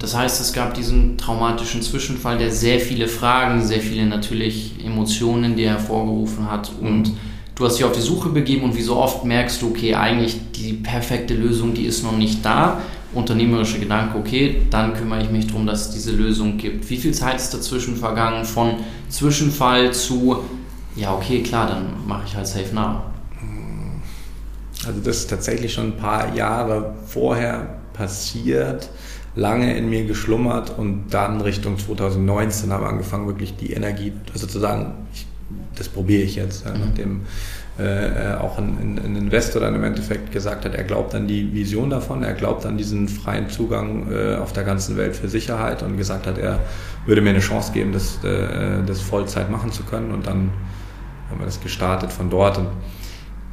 Das heißt, es gab diesen traumatischen Zwischenfall, der sehr viele Fragen, sehr viele natürlich Emotionen, die er hervorgerufen hat. Und mhm. du hast dich auf die Suche begeben und wie so oft merkst du, okay, eigentlich die perfekte Lösung, die ist noch nicht da. Unternehmerische Gedanke, okay, dann kümmere ich mich darum, dass es diese Lösung gibt. Wie viel Zeit ist dazwischen vergangen von Zwischenfall zu, ja, okay, klar, dann mache ich halt Safe Now? Also das ist tatsächlich schon ein paar Jahre vorher passiert lange in mir geschlummert und dann Richtung 2019 habe angefangen, wirklich die Energie, also zu sagen, ich, das probiere ich jetzt, ja, mhm. nachdem äh, auch ein, ein, Investor dann im Endeffekt gesagt hat, er glaubt an die Vision davon, er glaubt an diesen freien Zugang äh, auf der ganzen Welt für Sicherheit und gesagt hat, er würde mir eine Chance geben, das, äh, das Vollzeit machen zu können und dann haben wir das gestartet von dort und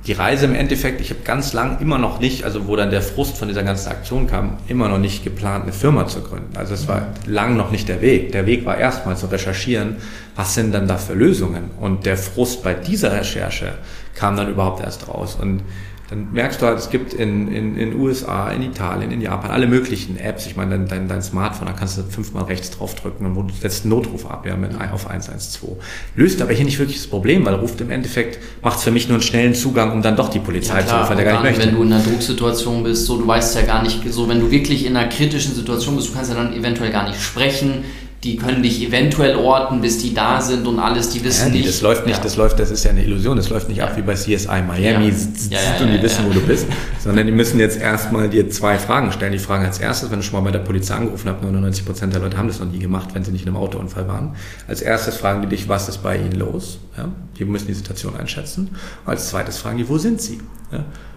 die Reise im Endeffekt, ich habe ganz lang immer noch nicht, also wo dann der Frust von dieser ganzen Aktion kam, immer noch nicht geplant, eine Firma zu gründen. Also es war lang noch nicht der Weg. Der Weg war erstmal zu recherchieren, was sind dann da für Lösungen. Und der Frust bei dieser Recherche kam dann überhaupt erst raus. Und dann merkst du halt, es gibt in in, in USA, in Italien, in Japan alle möglichen Apps. Ich meine, dein, dein, dein Smartphone, da kannst du fünfmal rechts draufdrücken und du setzt einen Notruf ab, ja, mit auf 112. Löst aber hier nicht wirklich das Problem, weil ruft im Endeffekt, macht es für mich nur einen schnellen Zugang, um dann doch die Polizei ja, klar, zu rufen, der gar nicht möchte. Wenn du in einer Drucksituation bist, so, du weißt ja gar nicht, so, wenn du wirklich in einer kritischen Situation bist, du kannst ja dann eventuell gar nicht sprechen, die können dich eventuell orten, bis die da sind und alles, die wissen ja, nee, nicht. Das läuft nicht, ja. das läuft, das ist ja eine Illusion, das läuft nicht ja. ab wie bei CSI Miami und die wissen, wo du bist, sondern die müssen jetzt erstmal dir zwei Fragen stellen. Die fragen als erstes, wenn du schon mal bei der Polizei angerufen hast, 99 Prozent der Leute haben das noch nie gemacht, wenn sie nicht in einem Autounfall waren. Als erstes fragen die dich, was ist bei ihnen los? Ja? Die müssen die Situation einschätzen. Und als zweites fragen die, wo sind sie?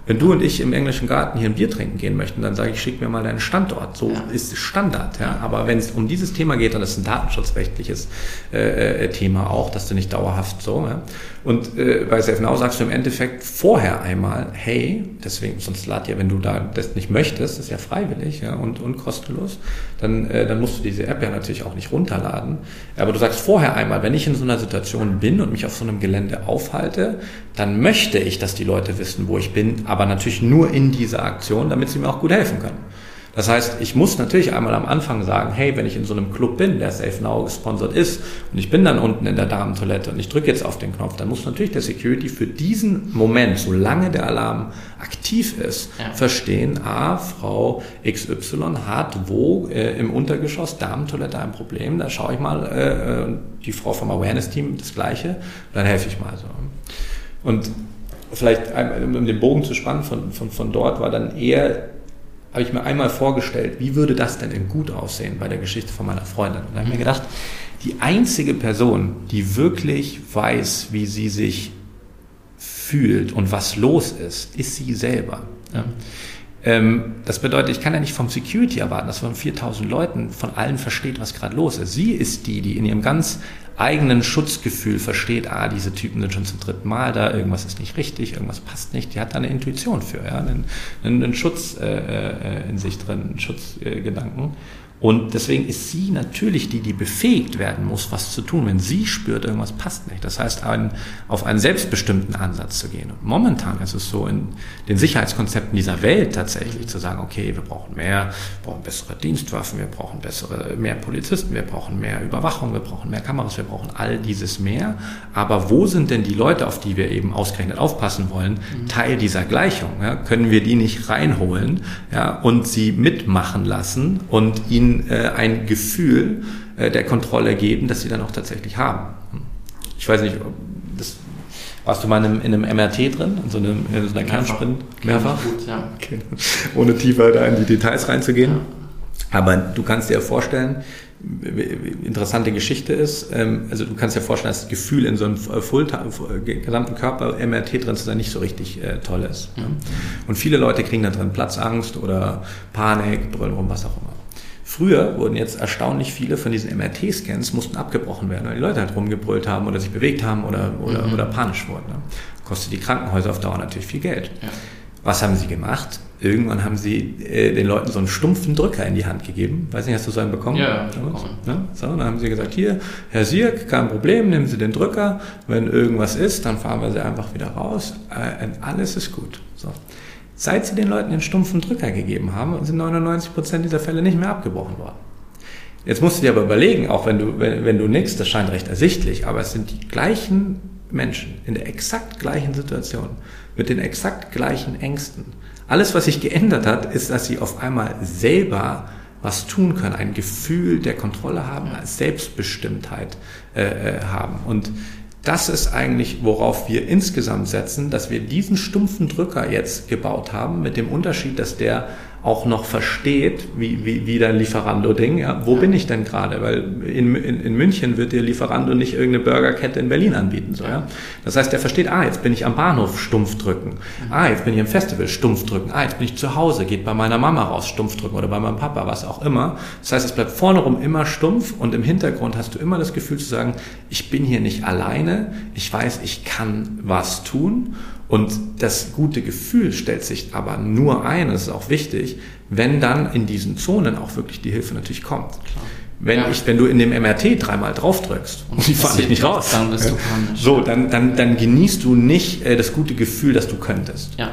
Wenn du und ich im englischen Garten hier ein Bier trinken gehen möchten, dann sage ich, schick mir mal deinen Standort. So ja. ist Standard. Ja. Aber wenn es um dieses Thema geht, dann ist es ein datenschutzrechtliches äh, äh, Thema auch, dass du nicht dauerhaft so. Ja. Und äh, bei SafeNow sagst du im Endeffekt vorher einmal, hey, deswegen, sonst lad ja, wenn du da das nicht möchtest, das ist ja freiwillig ja, und, und kostenlos, dann, äh, dann musst du diese App ja natürlich auch nicht runterladen. Aber du sagst vorher einmal, wenn ich in so einer Situation bin und mich auf so einem Gelände aufhalte, dann möchte ich, dass die Leute wissen, wo ich bin, aber natürlich nur in dieser Aktion, damit sie mir auch gut helfen können. Das heißt, ich muss natürlich einmal am Anfang sagen, hey, wenn ich in so einem Club bin, der Safe Now gesponsert ist und ich bin dann unten in der Damentoilette und ich drücke jetzt auf den Knopf, dann muss natürlich der Security für diesen Moment, solange der Alarm aktiv ist, ja. verstehen, ah, Frau XY hat wo äh, im Untergeschoss Damentoilette ein Problem, da schaue ich mal, äh, äh die Frau vom Awareness-Team das Gleiche, dann helfe ich mal so. Und vielleicht, um den Bogen zu spannen von, von, von dort, war dann eher habe ich mir einmal vorgestellt, wie würde das denn in gut aussehen bei der Geschichte von meiner Freundin. Und da habe ich mir gedacht, die einzige Person, die wirklich weiß, wie sie sich fühlt und was los ist, ist sie selber. Ja. Ähm, das bedeutet, ich kann ja nicht vom Security erwarten, dass von 4000 Leuten von allen versteht, was gerade los ist. Sie ist die, die in ihrem ganz eigenen Schutzgefühl versteht, ah, diese Typen sind schon zum dritten Mal da, irgendwas ist nicht richtig, irgendwas passt nicht. Die hat da eine Intuition für, ja, einen, einen Schutz äh, äh, in sich drin, einen Schutzgedanken. Und deswegen ist sie natürlich die, die befähigt werden muss, was zu tun, wenn sie spürt, irgendwas passt nicht. Das heißt, ein, auf einen selbstbestimmten Ansatz zu gehen. Und momentan ist es so in den Sicherheitskonzepten dieser Welt tatsächlich zu sagen, okay, wir brauchen mehr, wir brauchen bessere Dienstwaffen, wir brauchen bessere, mehr Polizisten, wir brauchen mehr Überwachung, wir brauchen mehr Kameras, wir brauchen all dieses mehr. Aber wo sind denn die Leute, auf die wir eben ausgerechnet aufpassen wollen, mhm. Teil dieser Gleichung? Ja? Können wir die nicht reinholen ja, und sie mitmachen lassen und ihnen äh, ein Gefühl äh, der Kontrolle geben, das sie dann auch tatsächlich haben. Ich weiß nicht, das, warst du mal in einem, in einem MRT drin, in so, einem, in so einer Kernsprint? Mehrfach? Gut, ja. Okay. Ohne tiefer da in die Details reinzugehen. Ja. Aber du kannst dir vorstellen, interessante Geschichte ist, ähm, also du kannst dir vorstellen, dass das Gefühl in so einem Full gesamten Körper MRT drin zu sein nicht so richtig äh, toll ist. Mhm. Und viele Leute kriegen da drin Platzangst oder Panik, brüllen rum, was auch immer. Früher wurden jetzt erstaunlich viele von diesen MRT-Scans mussten abgebrochen werden, weil die Leute halt rumgebrüllt haben oder sich bewegt haben oder, oder, mhm. oder panisch wurden. Ne? Kostet die Krankenhäuser auf Dauer natürlich viel Geld. Ja. Was haben sie gemacht? Irgendwann haben sie äh, den Leuten so einen stumpfen Drücker in die Hand gegeben. Weiß nicht, hast du so einen bekommen? Ja, ja? So, dann haben sie gesagt, hier, Herr Sierk, kein Problem, nehmen Sie den Drücker. Wenn irgendwas ist, dann fahren wir sie einfach wieder raus. Äh, alles ist gut. So. Seit sie den Leuten den stumpfen Drücker gegeben haben, sind 99 Prozent dieser Fälle nicht mehr abgebrochen worden. Jetzt musst du dir aber überlegen, auch wenn du, wenn, wenn du nix, das scheint recht ersichtlich, aber es sind die gleichen Menschen in der exakt gleichen Situation, mit den exakt gleichen Ängsten. Alles, was sich geändert hat, ist, dass sie auf einmal selber was tun können, ein Gefühl der Kontrolle haben, Selbstbestimmtheit äh, äh haben. Und das ist eigentlich, worauf wir insgesamt setzen, dass wir diesen stumpfen Drücker jetzt gebaut haben, mit dem Unterschied, dass der auch noch versteht, wie, wie, wie dein Lieferando-Ding, ja, wo ja. bin ich denn gerade? Weil in, in, in München wird dir Lieferando nicht irgendeine Burgerkette in Berlin anbieten. So, ja? Das heißt, der versteht, ah, jetzt bin ich am Bahnhof, stumpf drücken. Mhm. Ah, jetzt bin ich im Festival, stumpf drücken. Ah, jetzt bin ich zu Hause, geht bei meiner Mama raus, stumpf drücken oder bei meinem Papa, was auch immer. Das heißt, es bleibt vorne rum immer stumpf und im Hintergrund hast du immer das Gefühl zu sagen, ich bin hier nicht alleine, ich weiß, ich kann was tun und das gute Gefühl stellt sich aber nur ein, das ist auch wichtig, wenn dann in diesen Zonen auch wirklich die Hilfe natürlich kommt. Klar. Wenn, ja. ich, wenn du in dem MRT dreimal drauf drückst und die *laughs* fahren dich nicht raus, dann bist du panisch. So, dann, dann, dann genießt du nicht äh, das gute Gefühl, dass du könntest. Ja.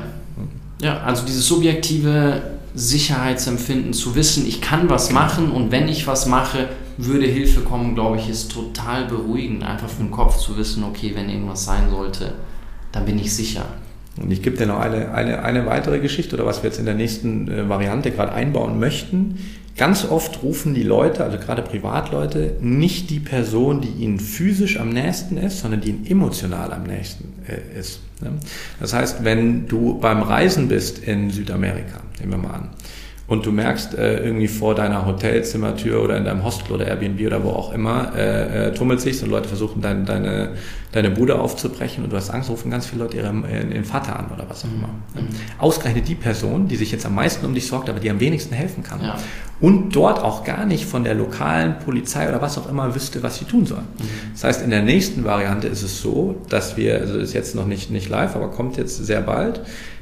ja, also dieses subjektive Sicherheitsempfinden zu wissen, ich kann was machen und wenn ich was mache, würde Hilfe kommen, glaube ich, ist total beruhigend, einfach für den Kopf zu wissen, okay, wenn irgendwas sein sollte, dann bin ich sicher. Und ich gebe dir noch eine, eine, eine weitere Geschichte oder was wir jetzt in der nächsten äh, Variante gerade einbauen möchten. Ganz oft rufen die Leute, also gerade Privatleute, nicht die Person, die ihnen physisch am nächsten ist, sondern die ihnen emotional am nächsten äh, ist. Ne? Das heißt, wenn du beim Reisen bist in Südamerika, nehmen wir mal an, und du merkst äh, irgendwie vor deiner Hotelzimmertür oder in deinem Hostel oder Airbnb oder wo auch immer, äh, äh, tummelt sich und Leute versuchen dein, deine, deine Bude aufzubrechen und du hast Angst, rufen ganz viele Leute ihren, ihren Vater an oder was auch immer. Mhm. Ausgerechnet die Person, die sich jetzt am meisten um dich sorgt, aber die am wenigsten helfen kann. Ja. Und dort auch gar nicht von der lokalen Polizei oder was auch immer wüsste, was sie tun soll. Mhm. Das heißt, in der nächsten Variante ist es so, dass wir, also ist jetzt noch nicht, nicht live, aber kommt jetzt sehr bald,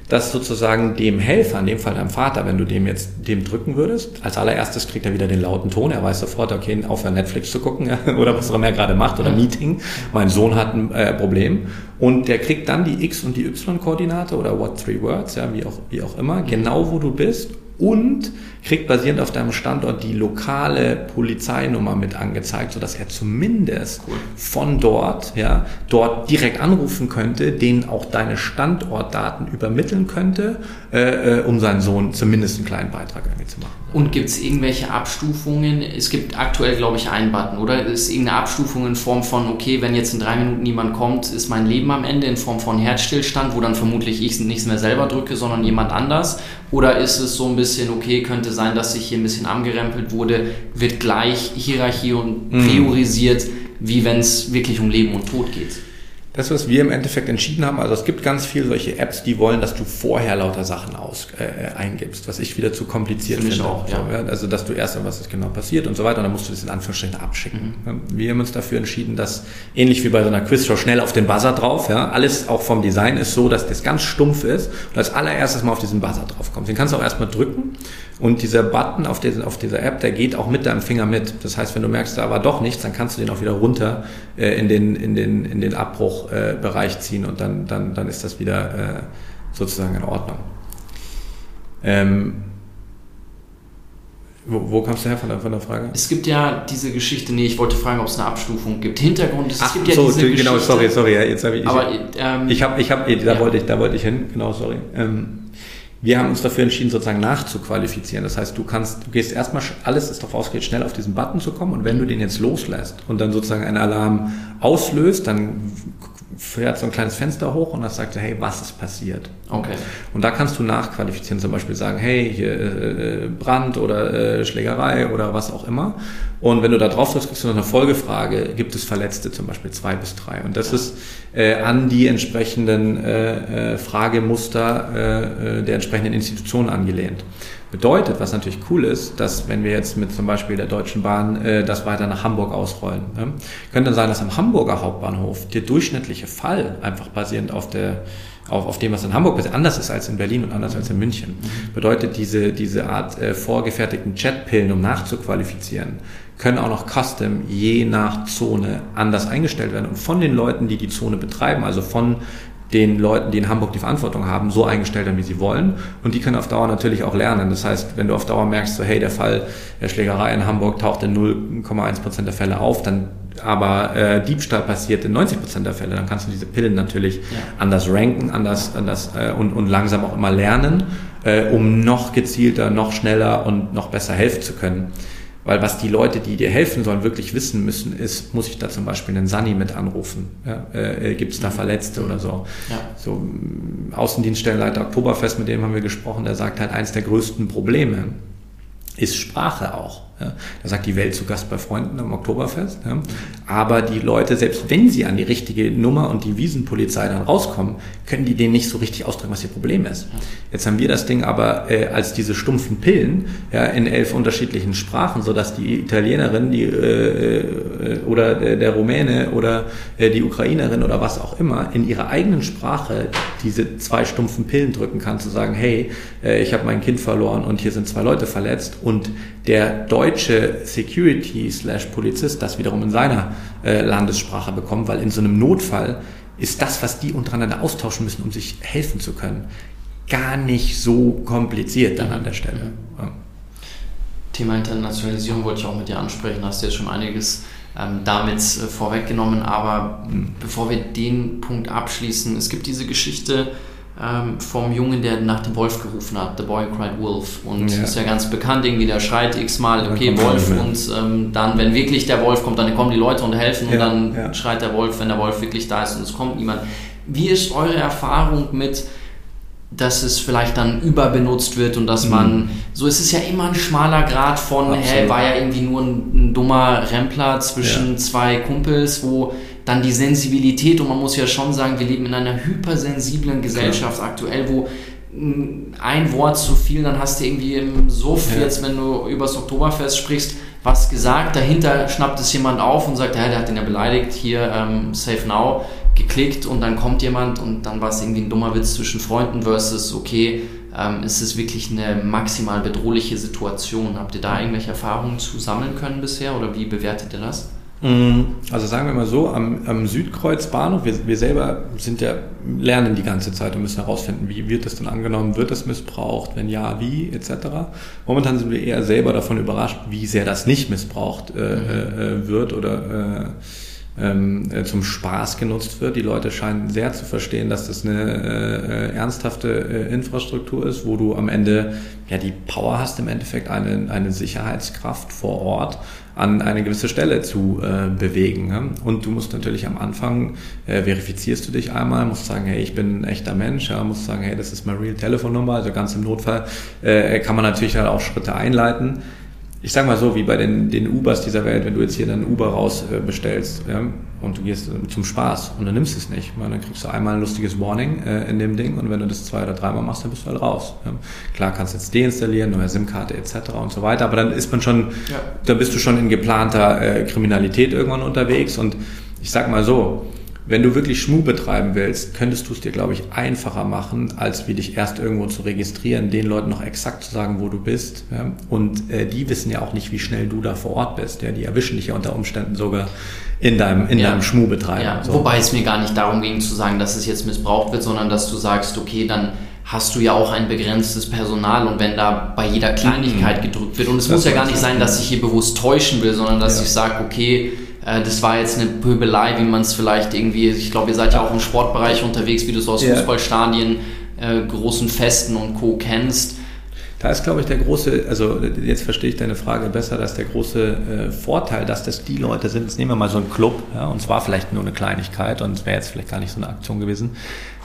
dass sozusagen dem Helfer, in dem Fall deinem Vater, wenn du dem jetzt dem drücken würdest, als allererstes kriegt er wieder den lauten Ton, er weiß sofort, okay, aufhören Netflix zu gucken *laughs* oder was auch immer er gerade macht oder Meeting, mein Sohn hat ein äh, Problem. Und der kriegt dann die X- und die Y-Koordinate oder what three words, ja, wie auch, wie auch immer, genau wo du bist und kriegt basierend auf deinem Standort die lokale Polizeinummer mit angezeigt, sodass er zumindest cool. von dort, ja, dort direkt anrufen könnte, denen auch deine Standortdaten übermitteln könnte, äh, äh, um seinen Sohn zumindest einen kleinen Beitrag irgendwie zu machen. Und gibt es irgendwelche Abstufungen? Es gibt aktuell, glaube ich, einen Button, oder? Ist irgendeine Abstufung in Form von, okay, wenn jetzt in drei Minuten niemand kommt, ist mein Leben am Ende in Form von Herzstillstand, wo dann vermutlich ich nichts mehr selber drücke, sondern jemand anders? Oder ist es so ein bisschen, okay, könnte sein, dass sich hier ein bisschen angerempelt wurde, wird gleich Hierarchie und mhm. priorisiert, mhm. wie wenn es wirklich um Leben und Tod geht? Das, was wir im Endeffekt entschieden haben, also es gibt ganz viele solche Apps, die wollen, dass du vorher lauter Sachen aus, äh, eingibst, was ich wieder zu kompliziert finde. Auch, ja. So, ja. Also, dass du erst was ist genau passiert und so weiter, und dann musst du das in Anführungsstrichen abschicken. Mhm. Wir haben uns dafür entschieden, dass ähnlich wie bei so einer Quizshow schnell auf den Buzzer drauf, ja, alles auch vom Design ist so, dass das ganz stumpf ist und als allererstes mal auf diesen Buzzer drauf kommt. Den kannst du auch erstmal drücken und dieser Button auf, der, auf dieser App, der geht auch mit deinem Finger mit. Das heißt, wenn du merkst, da war doch nichts, dann kannst du den auch wieder runter äh, in den, in den, in den Abbruchbereich äh, ziehen und dann, dann, dann ist das wieder äh, sozusagen in Ordnung. Ähm, wo, wo kommst du her von der, von der Frage? Es gibt ja diese Geschichte, nee, ich wollte fragen, ob es eine Abstufung gibt. Hintergrund ist, Ach, es gibt so, ja diese genau, Geschichte. sorry, sorry, jetzt habe ich, aber, ähm, ich habe, ich habe, da ja. wollte ich, da wollte ich hin, genau, sorry. Ähm, wir haben uns dafür entschieden, sozusagen nachzuqualifizieren. Das heißt, du kannst, du gehst erstmal, alles ist darauf ausgelegt, schnell auf diesen Button zu kommen und wenn du den jetzt loslässt und dann sozusagen einen Alarm auslöst, dann fährt so ein kleines Fenster hoch und das sagt, hey, was ist passiert? Okay. Und da kannst du nachqualifizieren, zum Beispiel sagen, hey, hier äh, Brand oder äh, Schlägerei oder was auch immer. Und wenn du da drauf drückst, kriegst du noch eine Folgefrage, gibt es Verletzte, zum Beispiel zwei bis drei. Und das ja. ist äh, an die entsprechenden äh, äh, Fragemuster äh, äh, der entsprechenden Institutionen angelehnt. Bedeutet, was natürlich cool ist, dass wenn wir jetzt mit zum Beispiel der Deutschen Bahn äh, das weiter nach Hamburg ausrollen, ne, könnte sein, dass am Hamburger Hauptbahnhof der durchschnittliche Fall einfach basierend auf der auf, auf dem, was in Hamburg passiert, anders ist als in Berlin und anders als in München. Bedeutet, diese, diese Art äh, vorgefertigten Chatpillen, um nachzuqualifizieren, können auch noch custom je nach Zone anders eingestellt werden und von den Leuten, die die Zone betreiben, also von den Leuten, die in Hamburg die Verantwortung haben, so eingestellt haben, wie sie wollen. Und die können auf Dauer natürlich auch lernen. Das heißt, wenn du auf Dauer merkst, so hey, der Fall der Schlägerei in Hamburg taucht in 0,1 Prozent der Fälle auf, dann aber äh, Diebstahl passiert in 90 Prozent der Fälle, dann kannst du diese Pillen natürlich ja. anders ranken, anders, anders äh, und, und langsam auch immer lernen, äh, um noch gezielter, noch schneller und noch besser helfen zu können. Weil was die Leute, die dir helfen sollen, wirklich wissen müssen, ist, muss ich da zum Beispiel einen Sani mit anrufen? Ja? Äh, Gibt es da Verletzte oder so? Ja. So Außendienststellenleiter Oktoberfest, mit dem haben wir gesprochen, der sagt halt, eins der größten Probleme ist Sprache auch. Ja. Da sagt die Welt zu Gast bei Freunden am Oktoberfest. Ja. Aber die Leute, selbst wenn sie an die richtige Nummer und die Wiesenpolizei dann rauskommen, können die denen nicht so richtig ausdrücken, was ihr Problem ist. Jetzt haben wir das Ding aber äh, als diese stumpfen Pillen ja, in elf unterschiedlichen Sprachen, sodass die Italienerin die, äh, äh, oder der, Rumäne oder äh, die Ukrainerin oder was auch immer in ihrer eigenen Sprache diese zwei stumpfen Pillen drücken kann, zu sagen, hey, äh, ich habe mein Kind verloren und hier sind zwei Leute verletzt und der deutsche Security slash Polizist das wiederum in seiner äh, Landessprache bekommt, weil in so einem Notfall ist das, was die untereinander austauschen müssen, um sich helfen zu können, gar nicht so kompliziert dann an der Stelle. Ja. Thema Internationalisierung wollte ich auch mit dir ansprechen, hast du jetzt schon einiges ähm, damit äh, vorweggenommen, aber mhm. bevor wir den Punkt abschließen, es gibt diese Geschichte, ähm, vom Jungen, der nach dem Wolf gerufen hat, The Boy Cried Wolf. Und ja. ist ja ganz bekannt, irgendwie der schreit x-mal, okay, Wolf. Und ähm, dann, wenn wirklich der Wolf kommt, dann kommen die Leute und helfen ja, und dann ja. schreit der Wolf, wenn der Wolf wirklich da ist und es kommt niemand. Wie ist eure Erfahrung mit, dass es vielleicht dann überbenutzt wird und dass mhm. man, so ist es ja immer ein schmaler Grad von, Absolut. hey, war ja irgendwie nur ein, ein dummer Rempler zwischen zwei Kumpels, wo dann die Sensibilität und man muss ja schon sagen, wir leben in einer hypersensiblen Gesellschaft Klar. aktuell, wo mm, ein Wort zu viel, dann hast du irgendwie im Suff, ja. jetzt wenn du übers Oktoberfest sprichst, was gesagt, dahinter schnappt es jemand auf und sagt, ja, der hat den ja beleidigt, hier ähm, Save Now, geklickt und dann kommt jemand und dann war es irgendwie ein dummer Witz zwischen Freunden versus, okay, ähm, ist es wirklich eine maximal bedrohliche Situation. Habt ihr da irgendwelche Erfahrungen zu sammeln können bisher oder wie bewertet ihr das? Mm, also sagen wir mal so, am, am Südkreuzbahnhof, wir, wir, selber sind ja, lernen die ganze Zeit und müssen herausfinden, wie wird das denn angenommen, wird es missbraucht, wenn ja, wie, etc. Momentan sind wir eher selber davon überrascht, wie sehr das nicht missbraucht äh, mhm. äh, wird oder äh, ähm, äh, zum Spaß genutzt wird. Die Leute scheinen sehr zu verstehen, dass das eine äh, ernsthafte äh, Infrastruktur ist, wo du am Ende ja die Power hast, im Endeffekt eine, eine Sicherheitskraft vor Ort an eine gewisse Stelle zu äh, bewegen. Ne? Und du musst natürlich am Anfang, äh, verifizierst du dich einmal, musst sagen, hey, ich bin ein echter Mensch, ja, musst sagen, hey, das ist meine Real Telefonnummer, also ganz im Notfall äh, kann man natürlich halt auch Schritte einleiten ich sag mal so, wie bei den, den Ubers dieser Welt, wenn du jetzt hier dann Uber raus äh, bestellst ja, und du gehst äh, zum Spaß und dann nimmst es nicht, man, dann kriegst du einmal ein lustiges Warning äh, in dem Ding und wenn du das zwei oder dreimal machst, dann bist du halt raus. Ja. Klar kannst du jetzt deinstallieren, neue SIM-Karte etc. und so weiter, aber dann ist man schon, ja. da bist du schon in geplanter äh, Kriminalität irgendwann unterwegs und ich sag mal so, wenn du wirklich Schmu betreiben willst, könntest du es dir, glaube ich, einfacher machen, als wie dich erst irgendwo zu registrieren, den Leuten noch exakt zu sagen, wo du bist. Ja? Und äh, die wissen ja auch nicht, wie schnell du da vor Ort bist. Ja? Die erwischen dich ja unter Umständen sogar in deinem, in ja. deinem Schmu betreiben. Ja. So. Wobei es mir gar nicht darum ging zu sagen, dass es jetzt missbraucht wird, sondern dass du sagst, okay, dann hast du ja auch ein begrenztes Personal und wenn da bei jeder Kleinigkeit mhm. gedrückt wird und es das muss ja gar nicht sein, dass ich hier bewusst täuschen will, sondern dass ich sage, okay, äh, das war jetzt eine Pöbelei, wie man es vielleicht irgendwie, ich glaube, ihr seid ja auch im Sportbereich unterwegs, wie du es aus ja. Fußballstadien, äh, großen Festen und Co. kennst. Da ist, glaube ich, der große, also jetzt verstehe ich deine Frage besser, dass der große äh, Vorteil, dass das die Leute sind, jetzt nehmen wir mal so einen Club, ja, und zwar vielleicht nur eine Kleinigkeit und es wäre jetzt vielleicht gar nicht so eine Aktion gewesen,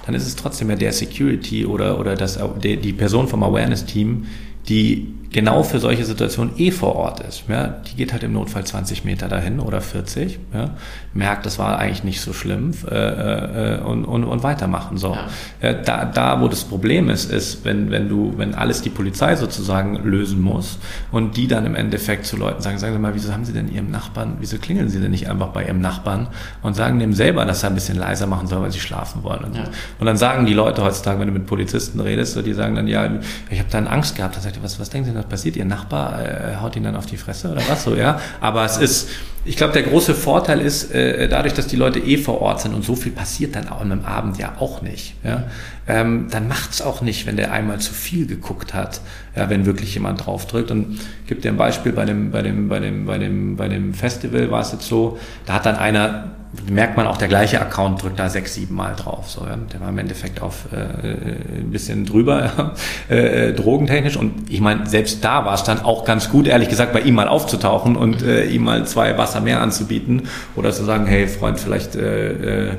dann ist es trotzdem ja der Security oder, oder das, die, die Person vom Awareness-Team, die genau für solche Situationen eh vor Ort ist. Ja, die geht halt im Notfall 20 Meter dahin oder 40, ja, merkt, das war eigentlich nicht so schlimm äh, äh, und, und, und weitermachen. So. Ja. Äh, da, da, wo das Problem ist, ist, wenn, wenn du, wenn alles die Polizei sozusagen lösen muss und die dann im Endeffekt zu Leuten sagen, sagen Sie mal, wieso haben Sie denn Ihrem Nachbarn, wieso klingeln Sie denn nicht einfach bei Ihrem Nachbarn und sagen dem selber, dass er ein bisschen leiser machen soll, weil sie schlafen wollen. Und, ja. und dann sagen die Leute heutzutage, wenn du mit Polizisten redest, so, die sagen dann, ja, ich habe dann Angst gehabt. Dann sagt er, was, was denken Sie, was passiert? Ihr Nachbar äh, haut ihn dann auf die Fresse oder was so, ja? Aber es ist, ich glaube, der große Vorteil ist, äh, dadurch, dass die Leute eh vor Ort sind und so viel passiert dann auch an einem Abend ja auch nicht, ja? Ähm, dann macht's auch nicht, wenn der einmal zu viel geguckt hat, ja, wenn wirklich jemand draufdrückt. Und gebe dir ein Beispiel bei dem, bei dem, bei dem, bei dem, bei dem Festival war es jetzt so, da hat dann einer merkt man auch, der gleiche Account drückt da sechs, sieben Mal drauf. So, ja. Der war im Endeffekt auf äh, ein bisschen drüber, ja, *laughs* äh, drogentechnisch. Und ich meine, selbst da war es dann auch ganz gut, ehrlich gesagt, bei ihm mal aufzutauchen und äh, ihm mal zwei Wasser mehr anzubieten oder zu sagen, hey Freund, vielleicht äh, äh,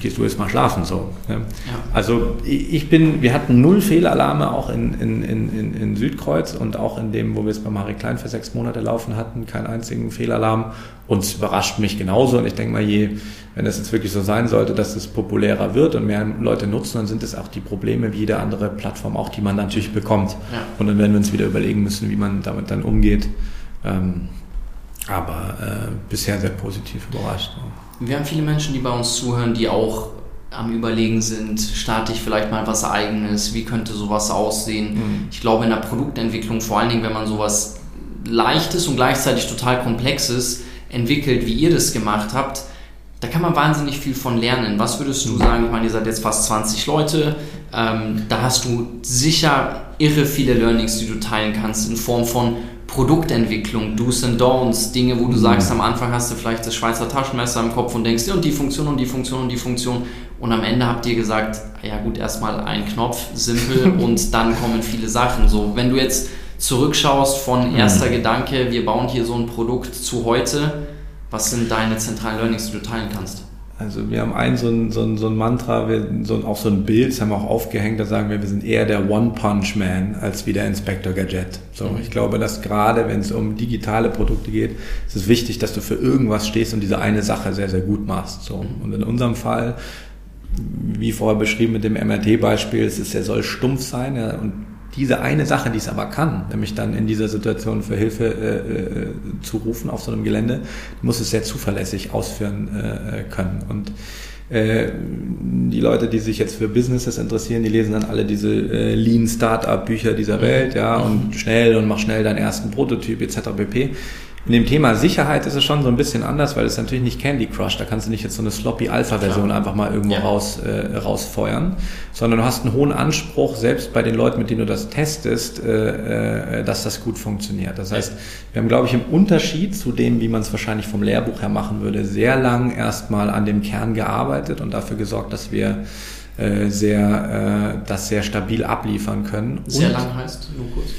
gehst du jetzt mal schlafen. So. Ne? Ja. Also ich bin, wir hatten null Fehlalarme auch in, in, in, in Südkreuz und auch in dem, wo wir es bei Marie Klein für sechs Monate laufen hatten, keinen einzigen Fehlalarm. Und es überrascht mich genauso. Und ich denke mal, je, wenn es jetzt wirklich so sein sollte, dass es populärer wird und mehr Leute nutzen, dann sind es auch die Probleme wie jede andere Plattform auch, die man natürlich bekommt. Ja. Und dann werden wir uns wieder überlegen müssen, wie man damit dann umgeht. Ähm, aber äh, bisher sehr positiv überrascht. Wir haben viele Menschen, die bei uns zuhören, die auch am Überlegen sind, starte ich vielleicht mal was eigenes, wie könnte sowas aussehen. Mhm. Ich glaube, in der Produktentwicklung, vor allen Dingen, wenn man sowas Leichtes und gleichzeitig total Komplexes entwickelt, wie ihr das gemacht habt, da kann man wahnsinnig viel von lernen. Was würdest du mhm. sagen? Ich meine, ihr seid jetzt fast 20 Leute. Ähm, da hast du sicher irre viele Learnings, die du teilen kannst in Form von Produktentwicklung, Do's and Don'ts, Dinge, wo du mhm. sagst, am Anfang hast du vielleicht das Schweizer Taschenmesser im Kopf und denkst, ja, und die Funktion und die Funktion und die Funktion. Und am Ende habt ihr gesagt, ja gut, erstmal ein Knopf, simpel *laughs* und dann kommen viele Sachen. So, wenn du jetzt zurückschaust von mhm. erster mhm. Gedanke, wir bauen hier so ein Produkt zu heute, was sind deine zentralen Learnings, die du teilen kannst? Also wir haben ein so ein, so ein, so ein Mantra, wir, so ein, auch so ein Bild, das haben wir auch aufgehängt, da sagen wir, wir sind eher der One-Punch-Man als wie der Inspector Gadget. So, mhm. ich glaube, dass gerade wenn es um digitale Produkte geht, ist es wichtig, dass du für irgendwas stehst und diese eine Sache sehr, sehr gut machst. So. Mhm. Und in unserem Fall, wie vorher beschrieben mit dem MRT-Beispiel, es ist, er soll stumpf sein ja, und diese eine Sache, die es aber kann, nämlich dann in dieser Situation für Hilfe äh, äh, zu rufen auf so einem Gelände, muss es sehr zuverlässig ausführen äh, können. Und äh, die Leute, die sich jetzt für Businesses interessieren, die lesen dann alle diese äh, Lean Startup Bücher dieser Welt, ja, und schnell und mach schnell deinen ersten Prototyp etc. pp. In dem Thema Sicherheit ist es schon so ein bisschen anders, weil es natürlich nicht Candy Crush, da kannst du nicht jetzt so eine sloppy Alpha-Version einfach mal irgendwo ja. raus, äh, rausfeuern, sondern du hast einen hohen Anspruch, selbst bei den Leuten, mit denen du das testest, äh, äh, dass das gut funktioniert. Das heißt, wir haben, glaube ich, im Unterschied zu dem, wie man es wahrscheinlich vom Lehrbuch her machen würde, sehr lang erstmal an dem Kern gearbeitet und dafür gesorgt, dass wir äh, sehr, äh, das sehr stabil abliefern können. Sehr und, lang heißt, nur kurz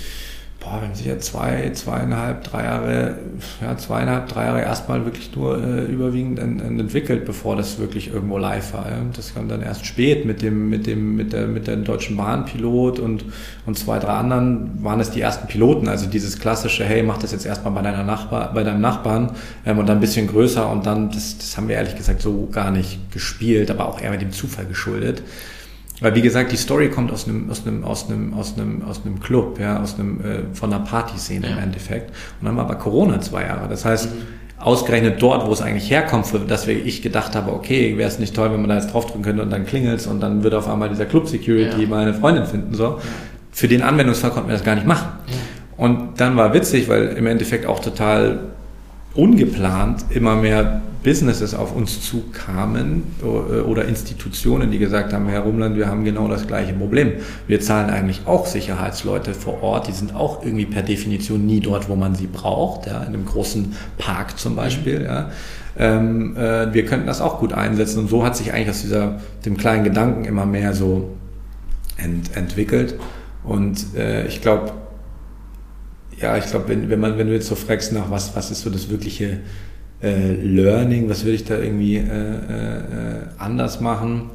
boah, wenn sich jetzt zwei, zweieinhalb, drei Jahre, ja, zweieinhalb, drei Jahre erstmal wirklich nur äh, überwiegend ent, ent entwickelt, bevor das wirklich irgendwo live war. Ja. Das kam dann erst spät mit dem, mit dem, mit der, mit der deutschen Bahnpilot und, und zwei, drei anderen waren es die ersten Piloten. Also dieses klassische, hey, mach das jetzt erstmal bei deiner Nachbar, bei deinem Nachbarn ähm, und dann ein bisschen größer und dann, das, das haben wir ehrlich gesagt so gar nicht gespielt, aber auch eher mit dem Zufall geschuldet. Weil wie gesagt, die Story kommt aus einem, aus einem, aus einem, aus einem, aus einem Club, ja, aus einem, äh, von einer Partyszene ja. im Endeffekt. Und dann war aber Corona zwei Jahre. Das heißt, mhm. ausgerechnet dort, wo es eigentlich herkommt, für das ich gedacht habe, okay, wäre es nicht toll, wenn man da jetzt draufdrücken könnte und dann klingelt's und dann würde auf einmal dieser Club Security ja. meine Freundin finden, so. Für den Anwendungsfall konnten wir das gar nicht machen. Ja. Und dann war witzig, weil im Endeffekt auch total ungeplant immer mehr Businesses auf uns zukamen äh, oder Institutionen, die gesagt haben, Herr Rumland, wir haben genau das gleiche Problem. Wir zahlen eigentlich auch Sicherheitsleute vor Ort, die sind auch irgendwie per Definition nie dort, wo man sie braucht, ja, in einem großen Park zum Beispiel. Mhm. Ja. Ähm, äh, wir könnten das auch gut einsetzen und so hat sich eigentlich aus dieser, dem kleinen Gedanken immer mehr so ent, entwickelt und äh, ich glaube, ja, ich glaube, wenn, wenn, man, wenn du jetzt so fragst nach was, was ist so das wirkliche äh, Learning, was würde ich da irgendwie äh, äh, anders machen?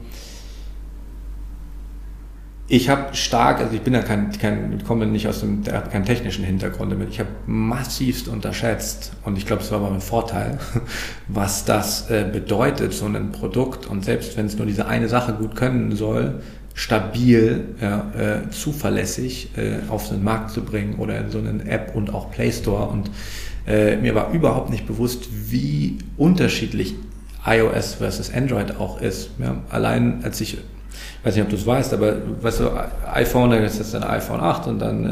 Ich habe stark, also ich bin ja kein, kein komme nicht aus dem, hat keinen technischen Hintergrund damit. Ich habe massivst unterschätzt und ich glaube, es war aber ein Vorteil, *laughs* was das äh, bedeutet, so ein Produkt und selbst wenn es nur diese eine Sache gut können soll, stabil, ja, äh, zuverlässig äh, auf den Markt zu bringen oder in so einen App und auch Play Store und äh, mir war überhaupt nicht bewusst, wie unterschiedlich iOS versus Android auch ist. Ja, allein als ich, weiß nicht, ob du es weißt, aber weißt du, iPhone, da ist jetzt ein iPhone 8 und dann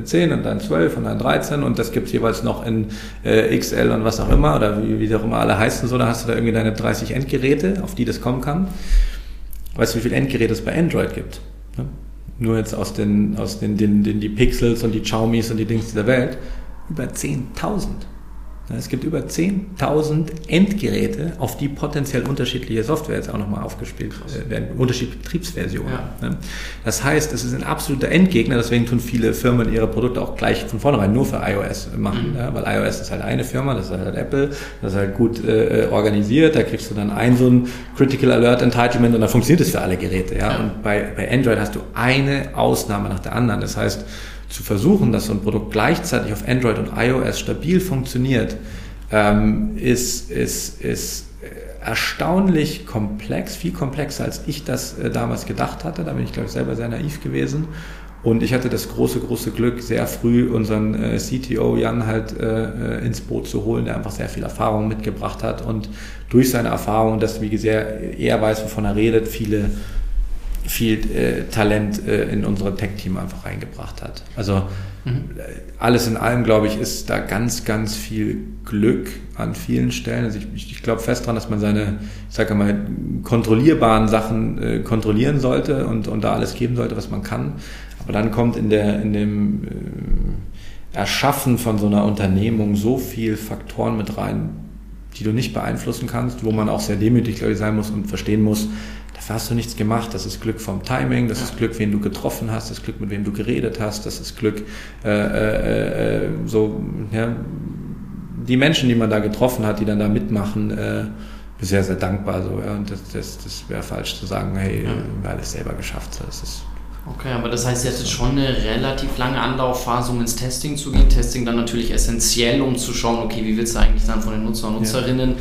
äh, 10 und dann 12 und dann 13 und das gibt es jeweils noch in äh, XL und was auch immer oder wie, wie auch immer alle heißen so, da hast du da irgendwie deine 30 Endgeräte, auf die das kommen kann. Weißt du, wie viele Endgeräte es bei Android gibt? Ne? nur jetzt aus den, aus den, den, den die Pixels und die Xiaomis und die Dings dieser Welt, über 10.000. Es gibt über 10.000 Endgeräte, auf die potenziell unterschiedliche Software jetzt auch nochmal aufgespielt äh, werden, unterschiedliche Betriebsversionen. Ja. Das heißt, es ist ein absoluter Endgegner, deswegen tun viele Firmen ihre Produkte auch gleich von vornherein nur für iOS machen, mhm. ja, weil iOS ist halt eine Firma, das ist halt Apple, das ist halt gut äh, organisiert, da kriegst du dann ein so ein Critical Alert Entitlement und dann funktioniert es für alle Geräte. Ja. Und bei, bei Android hast du eine Ausnahme nach der anderen. Das heißt, zu versuchen, dass so ein Produkt gleichzeitig auf Android und iOS stabil funktioniert, ähm, ist, ist, ist erstaunlich komplex, viel komplexer, als ich das äh, damals gedacht hatte. Da bin ich, glaube ich, selber sehr naiv gewesen. Und ich hatte das große, große Glück, sehr früh unseren äh, CTO Jan halt äh, äh, ins Boot zu holen, der einfach sehr viel Erfahrung mitgebracht hat und durch seine Erfahrung, dass wie sehr er weiß, wovon er redet, viele viel äh, Talent äh, in unser Tech-Team einfach reingebracht hat. Also mhm. alles in allem, glaube ich, ist da ganz, ganz viel Glück an vielen Stellen. Also ich, ich glaube fest daran, dass man seine, ich sage mal, kontrollierbaren Sachen äh, kontrollieren sollte und, und da alles geben sollte, was man kann. Aber dann kommt in, der, in dem äh, Erschaffen von so einer Unternehmung so viel Faktoren mit rein, die du nicht beeinflussen kannst, wo man auch sehr demütig, glaube ich, sein muss und verstehen muss, dafür hast du nichts gemacht. Das ist Glück vom Timing, das ist Glück, wen du getroffen hast, das ist Glück, mit wem du geredet hast, das ist Glück, äh, äh, äh, so, ja, die Menschen, die man da getroffen hat, die dann da mitmachen, äh, sehr, sehr dankbar. So, ja, und das, das, das wäre falsch zu sagen, hey, ja. wir alles selber geschafft. Das ist Okay, aber das heißt, ihr hattet schon eine relativ lange Anlaufphase, um ins Testing zu gehen. Testing dann natürlich essentiell, um zu schauen, okay, wie wird es eigentlich dann von den Nutzer und Nutzerinnen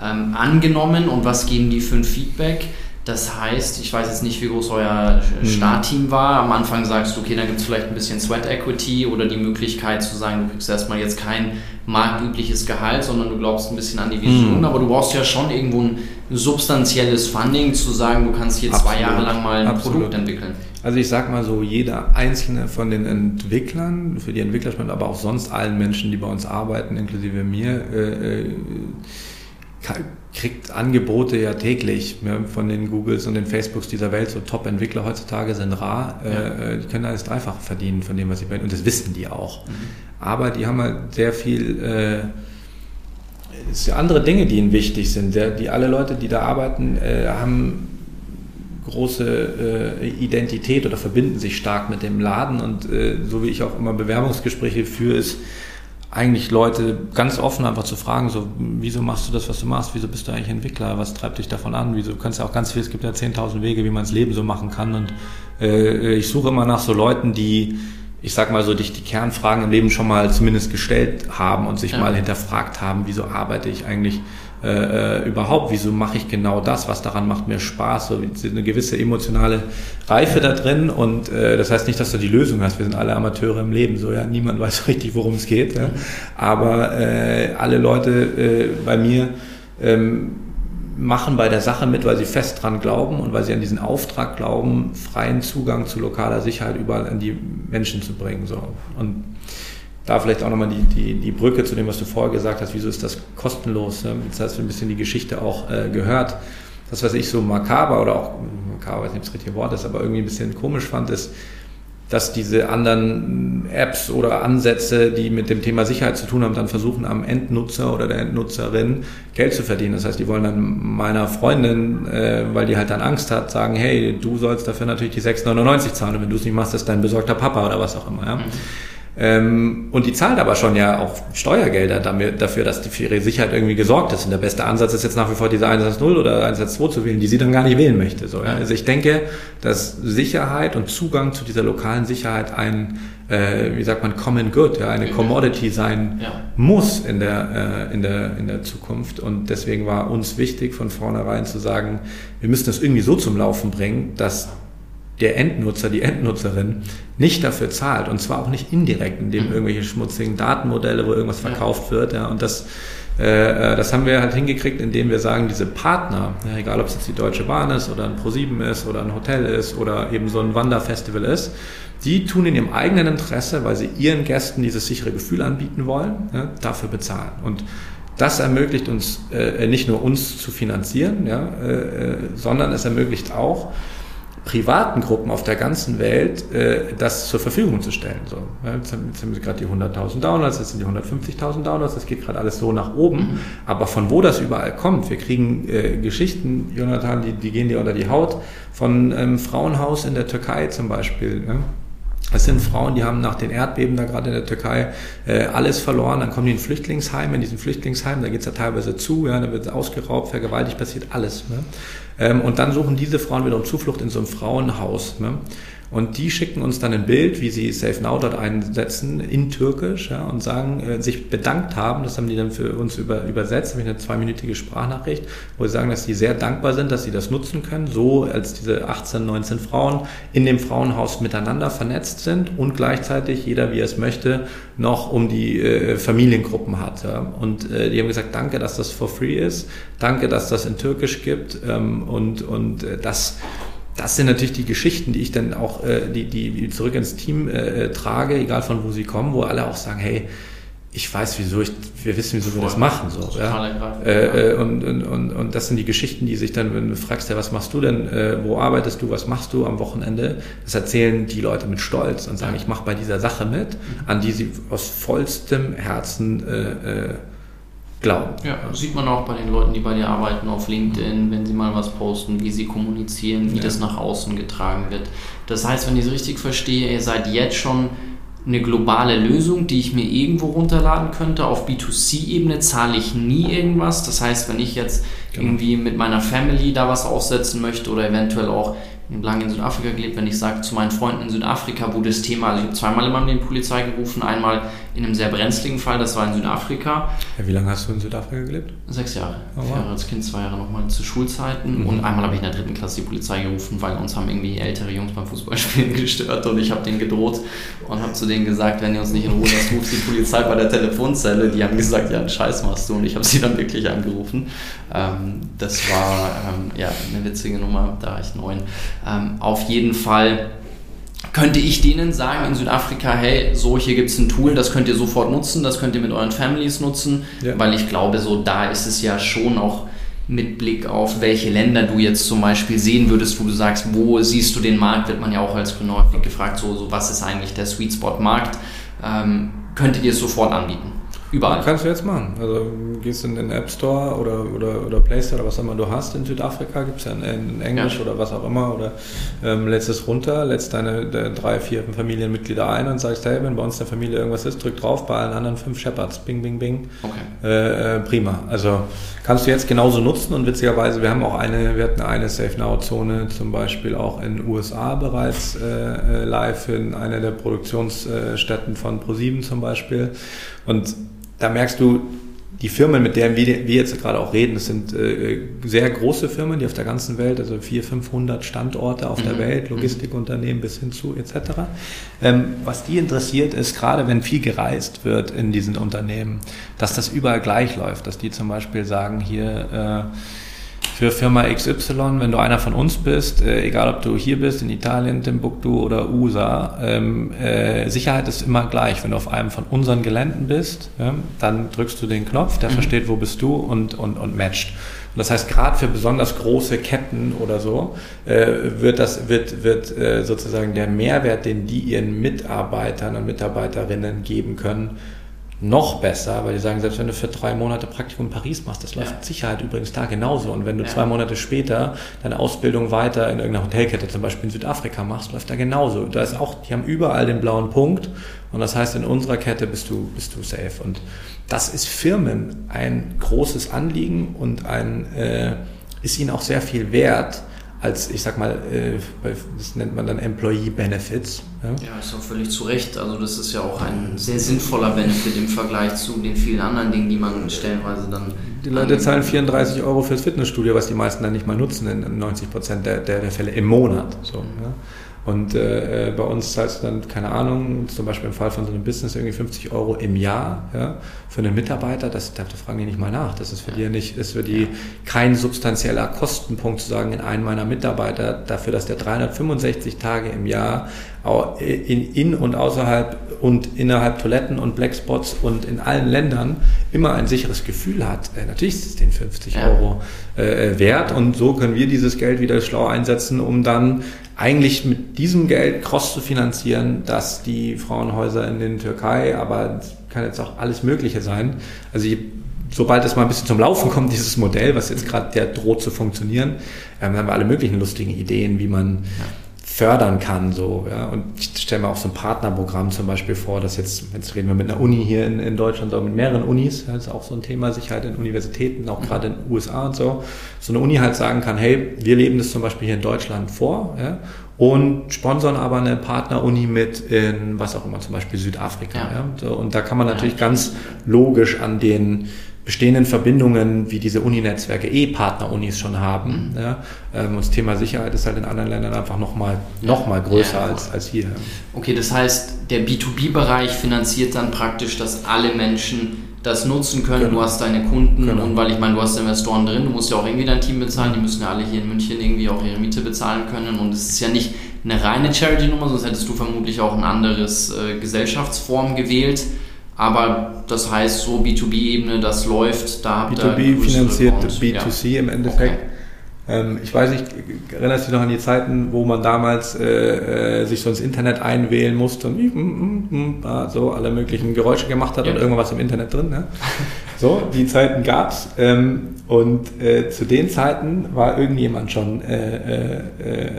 ja. ähm, angenommen und was geben die für ein Feedback? Das heißt, ich weiß jetzt nicht, wie groß euer mhm. Startteam war. Am Anfang sagst du, okay, dann gibt es vielleicht ein bisschen Sweat Equity oder die Möglichkeit zu sagen, du kriegst erstmal jetzt kein marktübliches Gehalt, sondern du glaubst ein bisschen an die Vision. Mhm. Aber du brauchst ja schon irgendwo ein substanzielles Funding, zu sagen, du kannst hier Absolut. zwei Jahre lang mal ein Absolut. Produkt entwickeln. Also ich sag mal so, jeder einzelne von den Entwicklern, für die Entwickler, aber auch sonst allen Menschen, die bei uns arbeiten, inklusive mir, äh, äh kriegt Angebote ja täglich ja, von den Googles und den Facebooks dieser Welt. So Top-Entwickler heutzutage sind rar. Ja. Äh, die können alles dreifach verdienen von dem, was sie werden. Und das wissen die auch. Mhm. Aber die haben halt sehr viel... Äh, es sind andere Dinge, die ihnen wichtig sind. Der, die alle Leute, die da arbeiten, äh, haben große äh, Identität oder verbinden sich stark mit dem Laden und äh, so wie ich auch immer Bewerbungsgespräche führe, ist eigentlich Leute ganz offen einfach zu fragen, so, wieso machst du das, was du machst? Wieso bist du eigentlich Entwickler? Was treibt dich davon an? Wieso, du kannst ja auch ganz viel, es gibt ja 10.000 Wege, wie man das Leben so machen kann. Und äh, ich suche immer nach so Leuten, die, ich sag mal so, dich die Kernfragen im Leben schon mal zumindest gestellt haben und sich ja. mal hinterfragt haben, wieso arbeite ich eigentlich äh, äh, überhaupt, wieso mache ich genau das, was daran macht mir Spaß, so eine gewisse emotionale Reife da drin und äh, das heißt nicht, dass du die Lösung hast, wir sind alle Amateure im Leben, so ja, niemand *laughs* weiß richtig, worum es geht, ja. aber äh, alle Leute äh, bei mir ähm, machen bei der Sache mit, weil sie fest dran glauben und weil sie an diesen Auftrag glauben, freien Zugang zu lokaler Sicherheit überall an die Menschen zu bringen. So. Und da vielleicht auch nochmal die, die, die Brücke zu dem, was du vorher gesagt hast, wieso ist das kostenlos? Ne? Jetzt hast du ein bisschen die Geschichte auch äh, gehört. Das, was ich so makaber oder auch, makaber weiß nicht, ob das richtige Wort ist, aber irgendwie ein bisschen komisch fand, ist, dass diese anderen Apps oder Ansätze, die mit dem Thema Sicherheit zu tun haben, dann versuchen am Endnutzer oder der Endnutzerin Geld zu verdienen. Das heißt, die wollen dann meiner Freundin, äh, weil die halt dann Angst hat, sagen, hey, du sollst dafür natürlich die 6,99 zahlen und wenn du es nicht machst, ist dein besorgter Papa oder was auch immer. Ja? Mhm. Ähm, und die zahlt aber schon ja auch Steuergelder dafür, dass die für ihre Sicherheit irgendwie gesorgt ist. Und der beste Ansatz ist jetzt nach wie vor diese 110 oder 112 zu wählen, die sie dann gar nicht wählen möchte. So, ja? Also ich denke, dass Sicherheit und Zugang zu dieser lokalen Sicherheit ein, äh, wie sagt man, Common Good, ja, eine Commodity sein ja. muss in der, äh, in, der, in der Zukunft. Und deswegen war uns wichtig, von vornherein zu sagen, wir müssen das irgendwie so zum Laufen bringen, dass der Endnutzer, die Endnutzerin nicht dafür zahlt und zwar auch nicht indirekt, indem mhm. irgendwelche schmutzigen Datenmodelle, wo irgendwas verkauft wird, ja, und das äh, äh, das haben wir halt hingekriegt, indem wir sagen, diese Partner, ja, egal ob es jetzt die Deutsche Bahn ist oder ein ProSieben ist oder ein Hotel ist oder eben so ein Wanderfestival ist, die tun in ihrem eigenen Interesse, weil sie ihren Gästen dieses sichere Gefühl anbieten wollen, ja, dafür bezahlen. Und das ermöglicht uns äh, nicht nur uns zu finanzieren, ja, äh, äh sondern es ermöglicht auch, privaten Gruppen auf der ganzen Welt äh, das zur Verfügung zu stellen. So, ja, jetzt haben, jetzt haben sie gerade die 100.000 Downloads, jetzt sind die 150.000 Downloads, das geht gerade alles so nach oben. Mhm. Aber von wo das überall kommt, wir kriegen äh, Geschichten, Jonathan, die, die gehen dir unter die Haut, von ähm, Frauenhaus in der Türkei zum Beispiel. Ja? Das sind Frauen, die haben nach den Erdbeben da gerade in der Türkei äh, alles verloren. Dann kommen die in Flüchtlingsheim. In diesen Flüchtlingsheimen, da geht's ja teilweise zu, ja, da wird ausgeraubt, vergewaltigt, passiert alles. Ne? Ähm, und dann suchen diese Frauen wiederum Zuflucht in so einem Frauenhaus. Ne? Und die schicken uns dann ein Bild, wie sie Safe Now dort einsetzen, in Türkisch, ja, und sagen, äh, sich bedankt haben, das haben die dann für uns über, übersetzt, habe ich eine zweiminütige Sprachnachricht, wo sie sagen, dass sie sehr dankbar sind, dass sie das nutzen können, so als diese 18, 19 Frauen in dem Frauenhaus miteinander vernetzt sind und gleichzeitig jeder, wie er es möchte, noch um die äh, Familiengruppen hat. Ja. Und äh, die haben gesagt, danke, dass das for free ist, danke, dass das in Türkisch gibt ähm, und, und äh, das das sind natürlich die Geschichten, die ich dann auch, äh, die, die zurück ins Team äh, äh, trage, egal von wo sie kommen, wo alle auch sagen, hey, ich weiß, wieso ich, wir wissen, wieso wir das machen, so, ja. Äh, äh, und, und, und, und das sind die Geschichten, die sich dann, wenn du fragst, ja, was machst du denn, äh, wo arbeitest du, was machst du am Wochenende, das erzählen die Leute mit Stolz und sagen, ich mache bei dieser Sache mit, an die sie aus vollstem Herzen äh, äh, glauben. Ja, sieht man auch bei den Leuten, die bei dir arbeiten auf LinkedIn, wenn sie mal was posten, wie sie kommunizieren, wie ja. das nach außen getragen wird. Das heißt, wenn ich es richtig verstehe, ihr seid jetzt schon eine globale Lösung, die ich mir irgendwo runterladen könnte. Auf B2C-Ebene zahle ich nie irgendwas. Das heißt, wenn ich jetzt genau. irgendwie mit meiner Family da was aufsetzen möchte oder eventuell auch lange in Südafrika gelebt, wenn ich sage zu meinen Freunden in Südafrika, wo das Thema, also ich habe zweimal in meinem Leben Polizei gerufen, einmal in einem sehr brenzligen Fall, das war in Südafrika. Ja, wie lange hast du in Südafrika gelebt? Sechs Jahre. Oh, wow. Vier Jahre als Kind, zwei Jahre nochmal zu Schulzeiten mhm. und einmal habe ich in der dritten Klasse die Polizei gerufen, weil uns haben irgendwie ältere Jungs beim Fußballspielen *laughs* gestört und ich habe denen gedroht und habe zu denen gesagt, wenn ihr uns nicht in Ruhe lasst, ruft die Polizei bei der Telefonzelle. Die haben gesagt, ja, einen Scheiß machst du und ich habe sie dann wirklich angerufen. Ähm, das war ähm, ja eine witzige Nummer, da war ich neun. Ähm, auf jeden Fall könnte ich denen sagen in Südafrika, hey, so hier gibt es ein Tool, das könnt ihr sofort nutzen, das könnt ihr mit euren Families nutzen, ja. weil ich glaube, so da ist es ja schon auch mit Blick auf welche Länder du jetzt zum Beispiel sehen würdest, wo du sagst, wo siehst du den Markt, wird man ja auch als Gründer gefragt, so, so was ist eigentlich der Sweet Spot Markt, ähm, könntet ihr es sofort anbieten? Überall. Kannst du jetzt machen. Also gehst in den App Store oder, oder, oder Play Store oder was auch immer du hast in Südafrika, gibt es ja in, in Englisch ja. oder was auch immer, oder ähm, lädst es runter, lädst deine drei, vier Familienmitglieder ein und sagst, hey, wenn bei uns in der Familie irgendwas ist, drück drauf, bei allen anderen fünf Shepherds, bing, bing, bing. Okay. Äh, äh, prima. Also kannst du jetzt genauso nutzen und witzigerweise, wir haben auch eine, wir hatten eine Safe Now Zone zum Beispiel auch in den USA bereits äh, äh, live in einer der Produktionsstätten von ProSieben zum Beispiel und da merkst du, die Firmen, mit denen wir, wir jetzt gerade auch reden, das sind äh, sehr große Firmen, die auf der ganzen Welt, also 400, 500 Standorte auf mhm. der Welt, Logistikunternehmen bis hin zu etc. Ähm, was die interessiert ist, gerade wenn viel gereist wird in diesen Unternehmen, dass das überall gleich läuft, dass die zum Beispiel sagen, hier äh, für Firma XY, wenn du einer von uns bist, äh, egal ob du hier bist, in Italien, Timbuktu oder USA, ähm, äh, Sicherheit ist immer gleich. Wenn du auf einem von unseren Geländen bist, ja, dann drückst du den Knopf, der mhm. versteht, wo bist du und, und, und matcht. Und das heißt, gerade für besonders große Ketten oder so, äh, wird das, wird, wird äh, sozusagen der Mehrwert, den die ihren Mitarbeitern und Mitarbeiterinnen geben können, noch besser, weil die sagen, selbst wenn du für drei Monate Praktikum in Paris machst, das läuft ja. Sicherheit übrigens da genauso. Und wenn du ja. zwei Monate später deine Ausbildung weiter in irgendeiner Hotelkette, zum Beispiel in Südafrika machst, läuft da genauso. Da ist auch, die haben überall den blauen Punkt. Und das heißt, in unserer Kette bist du, bist du safe. Und das ist Firmen ein großes Anliegen und ein, äh, ist ihnen auch sehr viel wert, als, ich sag mal, äh, das nennt man dann Employee Benefits. Ja? ja, ist auch völlig zu Recht. Also das ist ja auch ein sehr sinnvoller Benefit im Vergleich zu den vielen anderen Dingen, die man stellenweise dann... Die Leute zahlen 34 Euro fürs Fitnessstudio, was die meisten dann nicht mal nutzen in 90 Prozent der, der, der Fälle im Monat. So, ja? Und äh, äh, bei uns zahlst du dann, keine Ahnung, zum Beispiel im Fall von so einem Business irgendwie 50 Euro im Jahr ja, für einen Mitarbeiter, das, da fragen die nicht mal nach. Das ist für die nicht, ist für die kein substanzieller Kostenpunkt zu sagen, in einen meiner Mitarbeiter, dafür, dass der 365 Tage im Jahr in, in und außerhalb und innerhalb Toiletten und Blackspots und in allen Ländern immer ein sicheres Gefühl hat. Äh, natürlich ist es den 50 ja. Euro äh, wert und so können wir dieses Geld wieder schlau einsetzen, um dann eigentlich mit diesem Geld cross zu finanzieren, dass die Frauenhäuser in den Türkei, aber kann jetzt auch alles Mögliche sein. Also sobald es mal ein bisschen zum Laufen kommt, *laughs* dieses Modell, was jetzt gerade der droht zu funktionieren, ähm, haben wir alle möglichen lustigen Ideen, wie man ja fördern kann. So, ja. Und ich stelle mir auch so ein Partnerprogramm zum Beispiel vor, dass jetzt, jetzt reden wir mit einer Uni hier in, in Deutschland, oder mit mehreren Unis, das ist auch so ein Thema, Sicherheit in Universitäten, auch gerade in den USA und so, so eine Uni halt sagen kann, hey, wir leben das zum Beispiel hier in Deutschland vor, ja, und sponsern aber eine Partneruni mit in was auch immer, zum Beispiel Südafrika. Ja. ja. So, und da kann man natürlich ganz logisch an den bestehenden Verbindungen, wie diese Uni-Netzwerke eh Partner-Unis schon haben. Mhm. Ja, ähm, und das Thema Sicherheit ist halt in anderen Ländern einfach nochmal noch mal größer ja, als, als hier. Okay, das heißt, der B2B-Bereich finanziert dann praktisch, dass alle Menschen das nutzen können. Genau. Du hast deine Kunden genau. und weil ich meine, du hast Investoren drin, du musst ja auch irgendwie dein Team bezahlen, die müssen ja alle hier in München irgendwie auch ihre Miete bezahlen können und es ist ja nicht eine reine Charity-Nummer, sonst hättest du vermutlich auch ein anderes äh, Gesellschaftsform gewählt. Aber das heißt, so B2B-Ebene, das läuft, da habt B2B finanziert B2C ja. im Endeffekt. Okay. Ähm, ich weiß nicht, erinnerst du dich noch an die Zeiten, wo man damals äh, äh, sich so ins Internet einwählen musste und mm, mm, mm, mm so alle möglichen Geräusche gemacht hat ja. und irgendwas im Internet drin. Ne? So, die Zeiten gab's ähm, und äh, zu den Zeiten war irgendjemand schon äh, äh, äh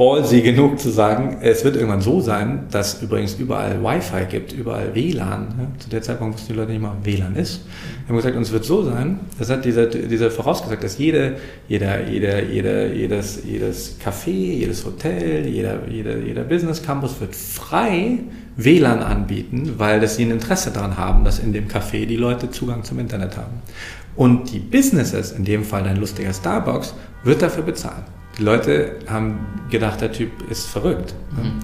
ballsy genug zu sagen, es wird irgendwann so sein, dass übrigens überall Wi-Fi gibt, überall WLAN. Ja? Zu der Zeitpunkt wussten die Leute nicht mal, WLAN ist. Wir haben gesagt, uns wird so sein, das hat dieser, dieser vorausgesagt, dass jede, jeder, jeder, jeder, jedes, jedes Café, jedes Hotel, jeder, jeder, jeder Business Campus wird frei WLAN anbieten, weil das sie ein Interesse daran haben, dass in dem Café die Leute Zugang zum Internet haben. Und die Businesses, in dem Fall dein lustiger Starbucks, wird dafür bezahlen. Die Leute haben gedacht, der Typ ist verrückt. Mhm.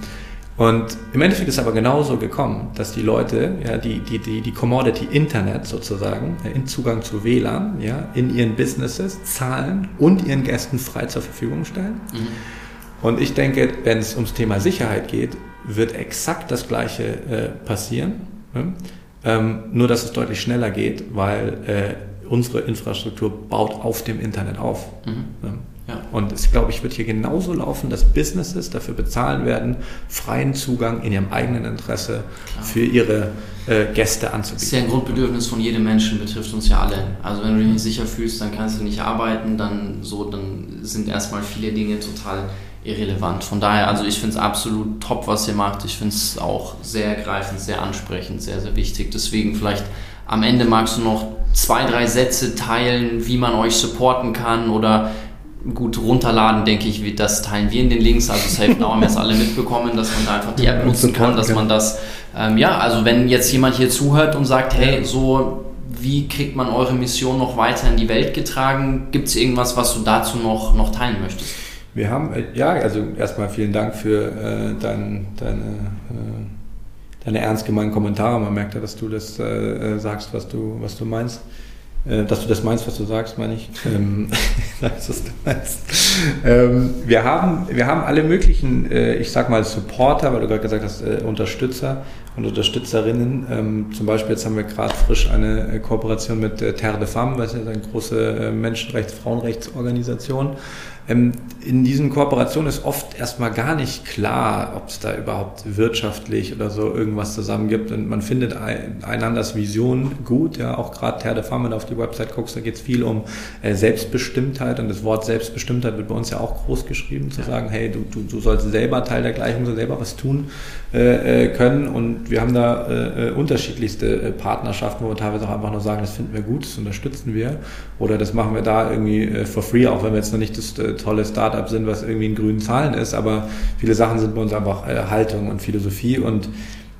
Und im Endeffekt ist aber genauso gekommen, dass die Leute, ja, die, die, die, die Commodity Internet sozusagen, in Zugang zu WLAN, ja, in ihren Businesses zahlen und ihren Gästen frei zur Verfügung stellen. Mhm. Und ich denke, wenn es ums Thema Sicherheit geht, wird exakt das Gleiche äh, passieren. Ne? Ähm, nur, dass es deutlich schneller geht, weil äh, unsere Infrastruktur baut auf dem Internet auf. Mhm. Ne? Ja. Und es, glaube ich, wird hier genauso laufen, dass Businesses dafür bezahlen werden, freien Zugang in ihrem eigenen Interesse Klar. für ihre äh, Gäste anzubieten. Das ist ja ein Grundbedürfnis von jedem Menschen, betrifft uns ja alle. Also wenn du dich nicht sicher fühlst, dann kannst du nicht arbeiten, dann so, dann sind erstmal viele Dinge total irrelevant. Von daher, also ich finde es absolut top, was ihr macht. Ich finde es auch sehr ergreifend, sehr ansprechend, sehr, sehr wichtig. Deswegen vielleicht am Ende magst du noch zwei, drei Sätze teilen, wie man euch supporten kann oder gut runterladen, denke ich, das teilen wir in den Links. Also Safe Now haben jetzt alle mitbekommen, dass man da einfach die App nutzen kann, dass man das, ähm, ja, also wenn jetzt jemand hier zuhört und sagt, hey, so wie kriegt man eure Mission noch weiter in die Welt getragen? Gibt es irgendwas, was du dazu noch, noch teilen möchtest? Wir haben, äh, ja, also erstmal vielen Dank für äh, dein, deine, äh, deine ernst gemeinten Kommentare. Man merkt ja, dass du das äh, äh sagst, was du, was du meinst. Äh, dass du das meinst, was du sagst, meine ich. Ähm, *laughs* sagst, was du meinst. Ähm, wir, haben, wir haben alle möglichen, äh, ich sag mal Supporter, weil du gerade gesagt hast, äh, Unterstützer und Unterstützerinnen. Ähm, zum Beispiel jetzt haben wir gerade frisch eine äh, Kooperation mit äh, Terre de Femme, was ist eine große äh, Menschenrechts-, Frauenrechtsorganisation. Ähm, in diesen Kooperationen ist oft erstmal gar nicht klar, ob es da überhaupt wirtschaftlich oder so irgendwas zusammen gibt. Und man findet einanders Vision gut. Ja, auch gerade Terre de Femme, wenn du auf die Website guckst, da geht es viel um äh, Selbstbestimmtheit. Und das Wort Selbstbestimmtheit wird bei uns ja auch groß geschrieben, zu ja. sagen, hey, du, du, du sollst selber Teil der Gleichung, du selber was tun äh, äh, können. Und wir haben da äh, äh unterschiedlichste Partnerschaften, wo wir teilweise auch einfach nur sagen, das finden wir gut, das unterstützen wir. Oder das machen wir da irgendwie for free, auch wenn wir jetzt noch nicht das tolle Startup sind, was irgendwie in grünen Zahlen ist. Aber viele Sachen sind bei uns einfach äh, Haltung und Philosophie. Und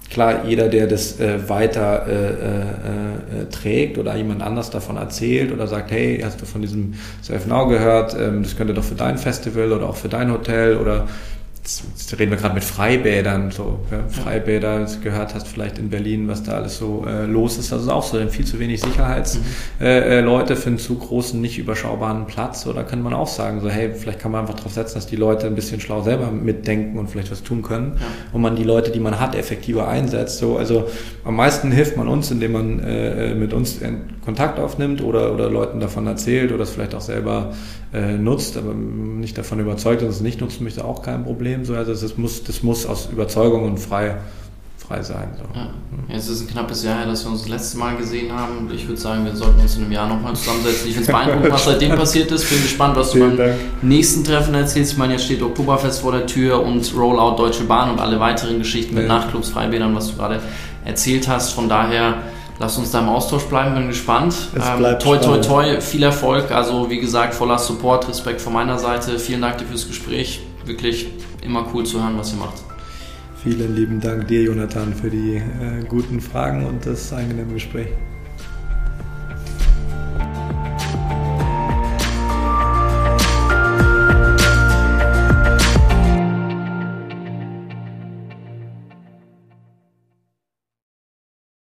klar, jeder, der das äh, weiter äh, äh, trägt oder jemand anders davon erzählt oder sagt, hey, hast du von diesem Surf Now gehört, ähm, das könnte doch für dein Festival oder auch für dein Hotel oder jetzt reden wir gerade mit Freibädern, so ja, Freibäder, gehört hast vielleicht in Berlin, was da alles so äh, los ist. Das ist auch so, viel zu wenig Sicherheitsleute mhm. äh, äh für einen zu großen, nicht überschaubaren Platz. Oder kann man auch sagen, so hey, vielleicht kann man einfach darauf setzen, dass die Leute ein bisschen schlau selber mitdenken und vielleicht was tun können ja. und man die Leute, die man hat, effektiver einsetzt. So, also am meisten hilft man uns, indem man äh, äh mit uns Kontakt aufnimmt oder, oder Leuten davon erzählt oder es vielleicht auch selber äh, nutzt, aber nicht davon überzeugt dass es nicht nutzen möchte, auch kein Problem. So, also das muss, das muss aus Überzeugung und frei, frei sein. So. Ja. Jetzt ist ein knappes Jahr her, dass wir uns das letzte Mal gesehen haben. Ich würde sagen, wir sollten uns in einem Jahr nochmal zusammensetzen. Ich finde es beeindruckend, was seitdem *laughs* passiert ist. Bin gespannt, was du beim nächsten Treffen erzählst. Ich meine, jetzt steht Oktoberfest vor der Tür und Rollout Deutsche Bahn und alle weiteren Geschichten mit ja. Nachtclubs, Freibädern, was du gerade erzählt hast. Von daher Lass uns da im Austausch bleiben, bin gespannt. Ähm, toi, toi, toi, viel Erfolg. Also, wie gesagt, voller Support, Respekt von meiner Seite. Vielen Dank dir fürs Gespräch. Wirklich immer cool zu hören, was ihr macht. Vielen lieben Dank dir, Jonathan, für die äh, guten Fragen und das angenehme Gespräch.